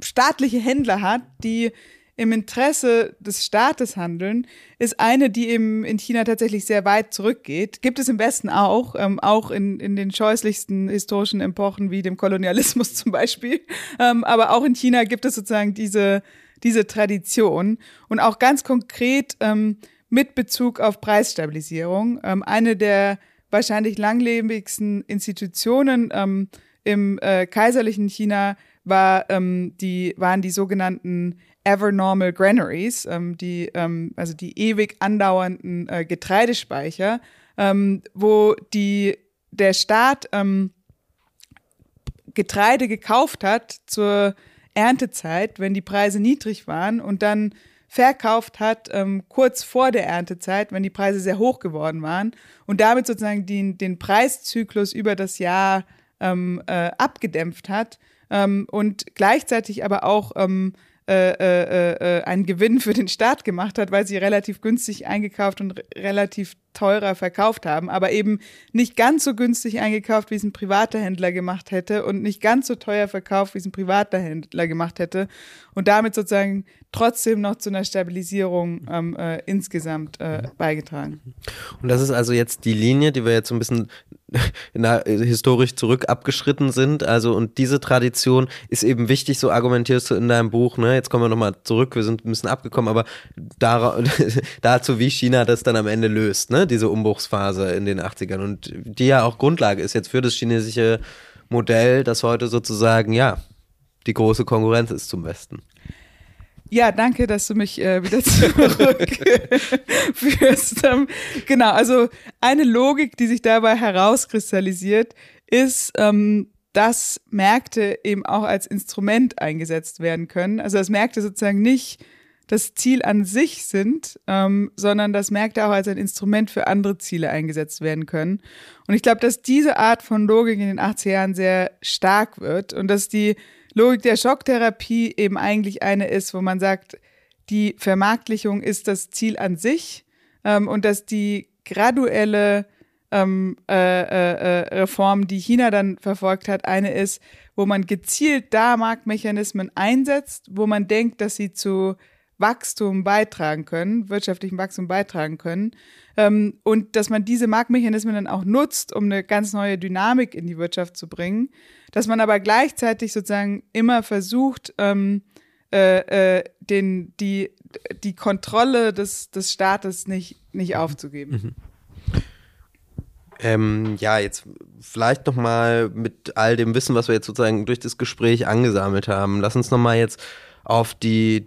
staatliche Händler hat, die im Interesse des Staates handeln, ist eine, die eben in China tatsächlich sehr weit zurückgeht. Gibt es im Westen auch, ähm, auch in, in den scheußlichsten historischen Epochen wie dem Kolonialismus zum Beispiel. Ähm, aber auch in China gibt es sozusagen diese, diese Tradition und auch ganz konkret ähm, mit Bezug auf Preisstabilisierung. Ähm, eine der wahrscheinlich langlebigsten Institutionen ähm, im äh, kaiserlichen China war, ähm, die, waren die sogenannten Ever-Normal Granaries, ähm, die, ähm, also die ewig andauernden äh, Getreidespeicher, wo die, der Staat Getreide gekauft hat zur Erntezeit, wenn die Preise niedrig waren und dann verkauft hat, ähm, kurz vor der Erntezeit, wenn die Preise sehr hoch geworden waren und damit sozusagen den, den Preiszyklus über das Jahr ähm, äh, abgedämpft hat ähm, und gleichzeitig aber auch ähm, äh, äh, äh, einen Gewinn für den Staat gemacht hat, weil sie relativ günstig eingekauft und relativ teurer verkauft haben, aber eben nicht ganz so günstig eingekauft, wie es ein privater Händler gemacht hätte und nicht ganz so teuer verkauft, wie es ein privater Händler gemacht hätte und damit sozusagen trotzdem noch zu einer Stabilisierung ähm, äh, insgesamt äh, beigetragen. Und das ist also jetzt die Linie, die wir jetzt so ein bisschen na, historisch zurück abgeschritten sind. Also und diese Tradition ist eben wichtig, so argumentierst du in deinem Buch. Ne? Jetzt kommen wir nochmal zurück, wir sind ein bisschen abgekommen, aber dar dazu, wie China das dann am Ende löst. Ne? diese Umbruchsphase in den 80ern und die ja auch Grundlage ist jetzt für das chinesische Modell, das heute sozusagen, ja, die große Konkurrenz ist zum Westen. Ja, danke, dass du mich äh, wieder zurückführst. ähm, genau, also eine Logik, die sich dabei herauskristallisiert, ist, ähm, dass Märkte eben auch als Instrument eingesetzt werden können. Also dass Märkte sozusagen nicht das Ziel an sich sind, ähm, sondern dass Märkte auch als ein Instrument für andere Ziele eingesetzt werden können. Und ich glaube, dass diese Art von Logik in den 80er Jahren sehr stark wird und dass die Logik der Schocktherapie eben eigentlich eine ist, wo man sagt, die Vermarktlichung ist das Ziel an sich ähm, und dass die graduelle ähm, äh, äh, äh Reform, die China dann verfolgt hat, eine ist, wo man gezielt da Marktmechanismen einsetzt, wo man denkt, dass sie zu Wachstum beitragen können, wirtschaftlichen Wachstum beitragen können. Ähm, und dass man diese Marktmechanismen dann auch nutzt, um eine ganz neue Dynamik in die Wirtschaft zu bringen. Dass man aber gleichzeitig sozusagen immer versucht, ähm, äh, äh, den, die, die Kontrolle des, des Staates nicht, nicht aufzugeben. Mhm. Ähm, ja, jetzt vielleicht nochmal mit all dem Wissen, was wir jetzt sozusagen durch das Gespräch angesammelt haben. Lass uns nochmal jetzt auf die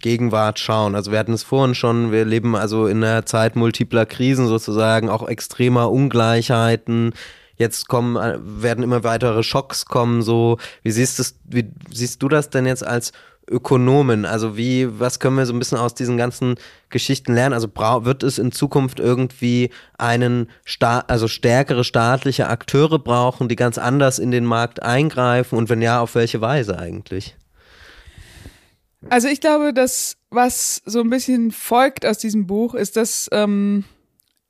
Gegenwart schauen. Also wir hatten es vorhin schon, wir leben also in einer Zeit multipler Krisen sozusagen, auch extremer Ungleichheiten. Jetzt kommen, äh, werden immer weitere Schocks kommen, so. Wie siehst, das, wie siehst du das denn jetzt als Ökonomen? Also wie, was können wir so ein bisschen aus diesen ganzen Geschichten lernen? Also wird es in Zukunft irgendwie einen, Sta also stärkere staatliche Akteure brauchen, die ganz anders in den Markt eingreifen? Und wenn ja, auf welche Weise eigentlich? Also ich glaube, dass was so ein bisschen folgt aus diesem Buch, ist, dass ähm,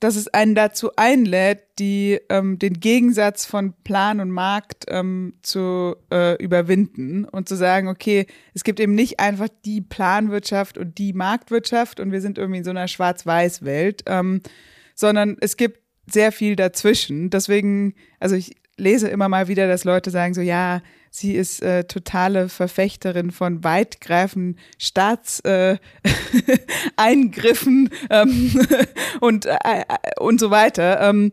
dass es einen dazu einlädt, die, ähm, den Gegensatz von Plan und Markt ähm, zu äh, überwinden und zu sagen, okay, es gibt eben nicht einfach die Planwirtschaft und die Marktwirtschaft und wir sind irgendwie in so einer Schwarz-Weiß-Welt, ähm, sondern es gibt sehr viel dazwischen. Deswegen, also ich lese immer mal wieder, dass Leute sagen so, ja, sie ist äh, totale Verfechterin von weitgreifenden Staatseingriffen äh, ähm, und, äh, äh, und so weiter. Ähm,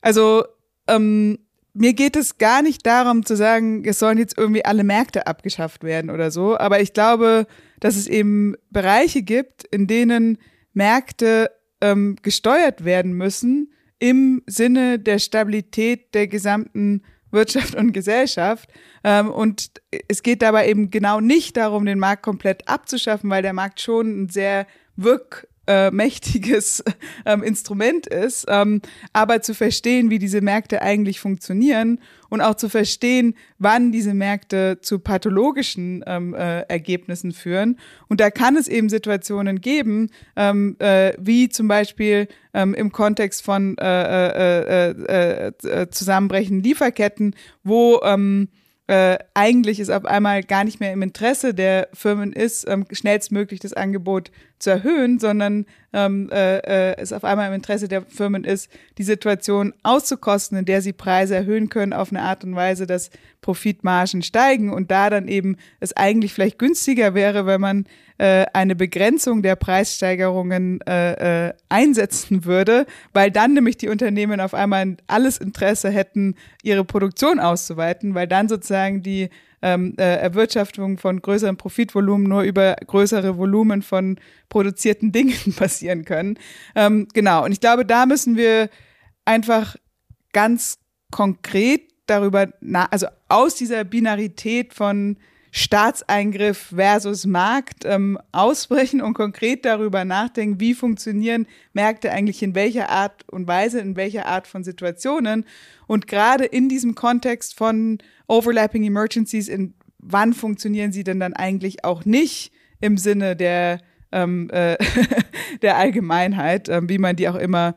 also ähm, mir geht es gar nicht darum zu sagen, es sollen jetzt irgendwie alle Märkte abgeschafft werden oder so, aber ich glaube, dass es eben Bereiche gibt, in denen Märkte ähm, gesteuert werden müssen, im Sinne der Stabilität der gesamten Wirtschaft und Gesellschaft. Ähm, und es geht dabei eben genau nicht darum, den Markt komplett abzuschaffen, weil der Markt schon ein sehr wirk äh, mächtiges ähm, Instrument ist, ähm, aber zu verstehen, wie diese Märkte eigentlich funktionieren und auch zu verstehen, wann diese Märkte zu pathologischen ähm, äh, Ergebnissen führen. Und da kann es eben Situationen geben, ähm, äh, wie zum Beispiel ähm, im Kontext von äh, äh, äh, äh, zusammenbrechenden Lieferketten, wo ähm, äh, eigentlich es auf einmal gar nicht mehr im Interesse der Firmen ist, ähm, schnellstmöglich das Angebot zu erhöhen, sondern ähm, äh, äh, es auf einmal im Interesse der Firmen ist, die Situation auszukosten, in der sie Preise erhöhen können auf eine Art und Weise, dass Profitmargen steigen und da dann eben es eigentlich vielleicht günstiger wäre, wenn man äh, eine Begrenzung der Preissteigerungen äh, äh, einsetzen würde, weil dann nämlich die Unternehmen auf einmal alles Interesse hätten, ihre Produktion auszuweiten, weil dann sozusagen die ähm, äh, Erwirtschaftung von größeren Profitvolumen nur über größere Volumen von produzierten Dingen passieren können. Ähm, genau, und ich glaube, da müssen wir einfach ganz konkret darüber, also aus dieser Binarität von Staatseingriff versus Markt ähm, ausbrechen und konkret darüber nachdenken, wie funktionieren Märkte eigentlich in welcher Art und Weise, in welcher Art von Situationen. Und gerade in diesem Kontext von Overlapping Emergencies, in wann funktionieren sie denn dann eigentlich auch nicht im Sinne der, ähm, äh, der Allgemeinheit, ähm, wie man die auch immer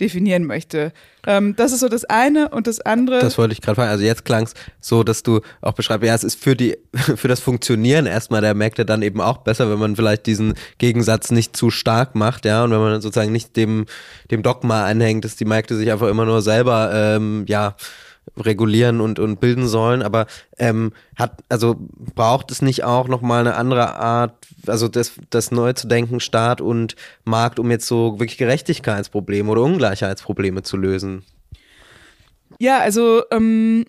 definieren möchte. Ähm, das ist so das eine und das andere. Das wollte ich gerade fragen. Also jetzt klang es so, dass du auch beschreibst, ja, es ist für die, für das Funktionieren erstmal der Märkte dann eben auch besser, wenn man vielleicht diesen Gegensatz nicht zu stark macht, ja, und wenn man sozusagen nicht dem, dem Dogma anhängt, dass die Märkte sich einfach immer nur selber, ähm, ja, regulieren und, und bilden sollen, aber ähm, hat, also braucht es nicht auch nochmal eine andere Art, also das, das neu zu denken, Staat und Markt, um jetzt so wirklich Gerechtigkeitsprobleme oder Ungleichheitsprobleme zu lösen? Ja, also ähm,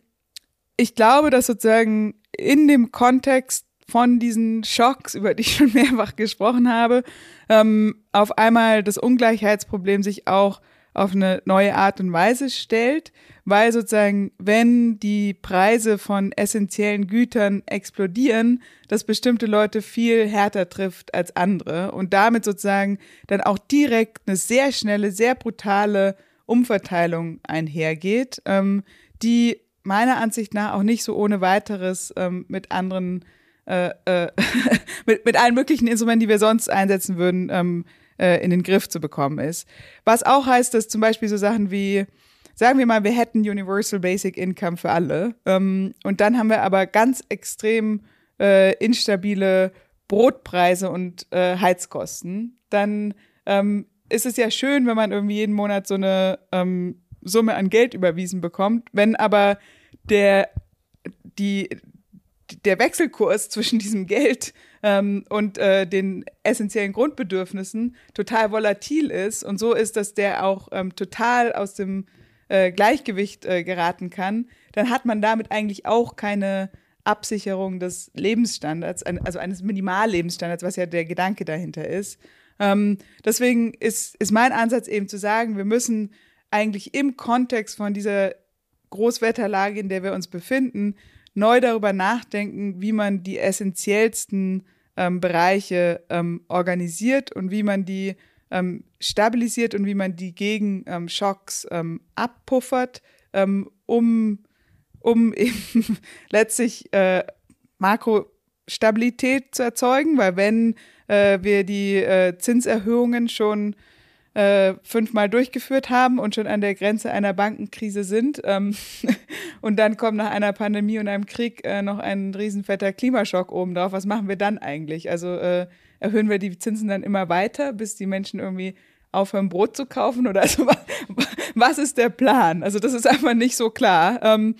ich glaube, dass sozusagen in dem Kontext von diesen Schocks, über die ich schon mehrfach gesprochen habe, ähm, auf einmal das Ungleichheitsproblem sich auch auf eine neue Art und Weise stellt, weil sozusagen, wenn die Preise von essentiellen Gütern explodieren, das bestimmte Leute viel härter trifft als andere und damit sozusagen dann auch direkt eine sehr schnelle, sehr brutale Umverteilung einhergeht, ähm, die meiner Ansicht nach auch nicht so ohne weiteres ähm, mit anderen, äh, äh, mit, mit allen möglichen Instrumenten, die wir sonst einsetzen würden, ähm, äh, in den Griff zu bekommen ist. Was auch heißt, dass zum Beispiel so Sachen wie, sagen wir mal, wir hätten Universal Basic Income für alle ähm, und dann haben wir aber ganz extrem äh, instabile Brotpreise und äh, Heizkosten, dann ähm, ist es ja schön, wenn man irgendwie jeden Monat so eine ähm, Summe an Geld überwiesen bekommt. Wenn aber der, die, der Wechselkurs zwischen diesem Geld ähm, und äh, den essentiellen Grundbedürfnissen total volatil ist und so ist, dass der auch ähm, total aus dem äh, Gleichgewicht äh, geraten kann, dann hat man damit eigentlich auch keine Absicherung des Lebensstandards, also eines Minimallebensstandards, was ja der Gedanke dahinter ist. Ähm, deswegen ist, ist mein Ansatz eben zu sagen, wir müssen eigentlich im Kontext von dieser Großwetterlage, in der wir uns befinden, neu darüber nachdenken, wie man die essentiellsten ähm, Bereiche ähm, organisiert und wie man die ähm, stabilisiert und wie man die gegen ähm, Schocks ähm, abpuffert, ähm, um, um eben letztlich äh, Makrostabilität zu erzeugen, weil wenn äh, wir die äh, Zinserhöhungen schon äh, fünfmal durchgeführt haben und schon an der Grenze einer Bankenkrise sind. Ähm, und dann kommt nach einer Pandemie und einem Krieg äh, noch ein riesenfetter Klimaschock obendrauf. Was machen wir dann eigentlich? Also äh, erhöhen wir die Zinsen dann immer weiter, bis die Menschen irgendwie aufhören, Brot zu kaufen? Oder also was ist der Plan? Also das ist einfach nicht so klar. Ähm,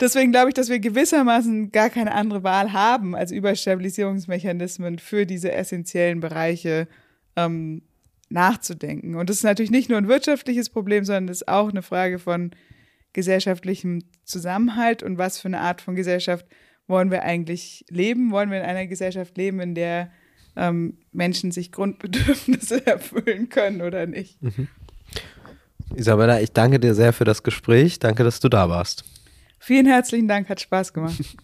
deswegen glaube ich, dass wir gewissermaßen gar keine andere Wahl haben, als über Stabilisierungsmechanismen für diese essentiellen Bereiche ähm, nachzudenken. Und das ist natürlich nicht nur ein wirtschaftliches Problem, sondern es ist auch eine Frage von gesellschaftlichem Zusammenhalt und was für eine Art von Gesellschaft wollen wir eigentlich leben? Wollen wir in einer Gesellschaft leben, in der ähm, Menschen sich Grundbedürfnisse erfüllen können oder nicht? Mhm. Isabella, ich danke dir sehr für das Gespräch. Danke, dass du da warst. Vielen herzlichen Dank, hat Spaß gemacht.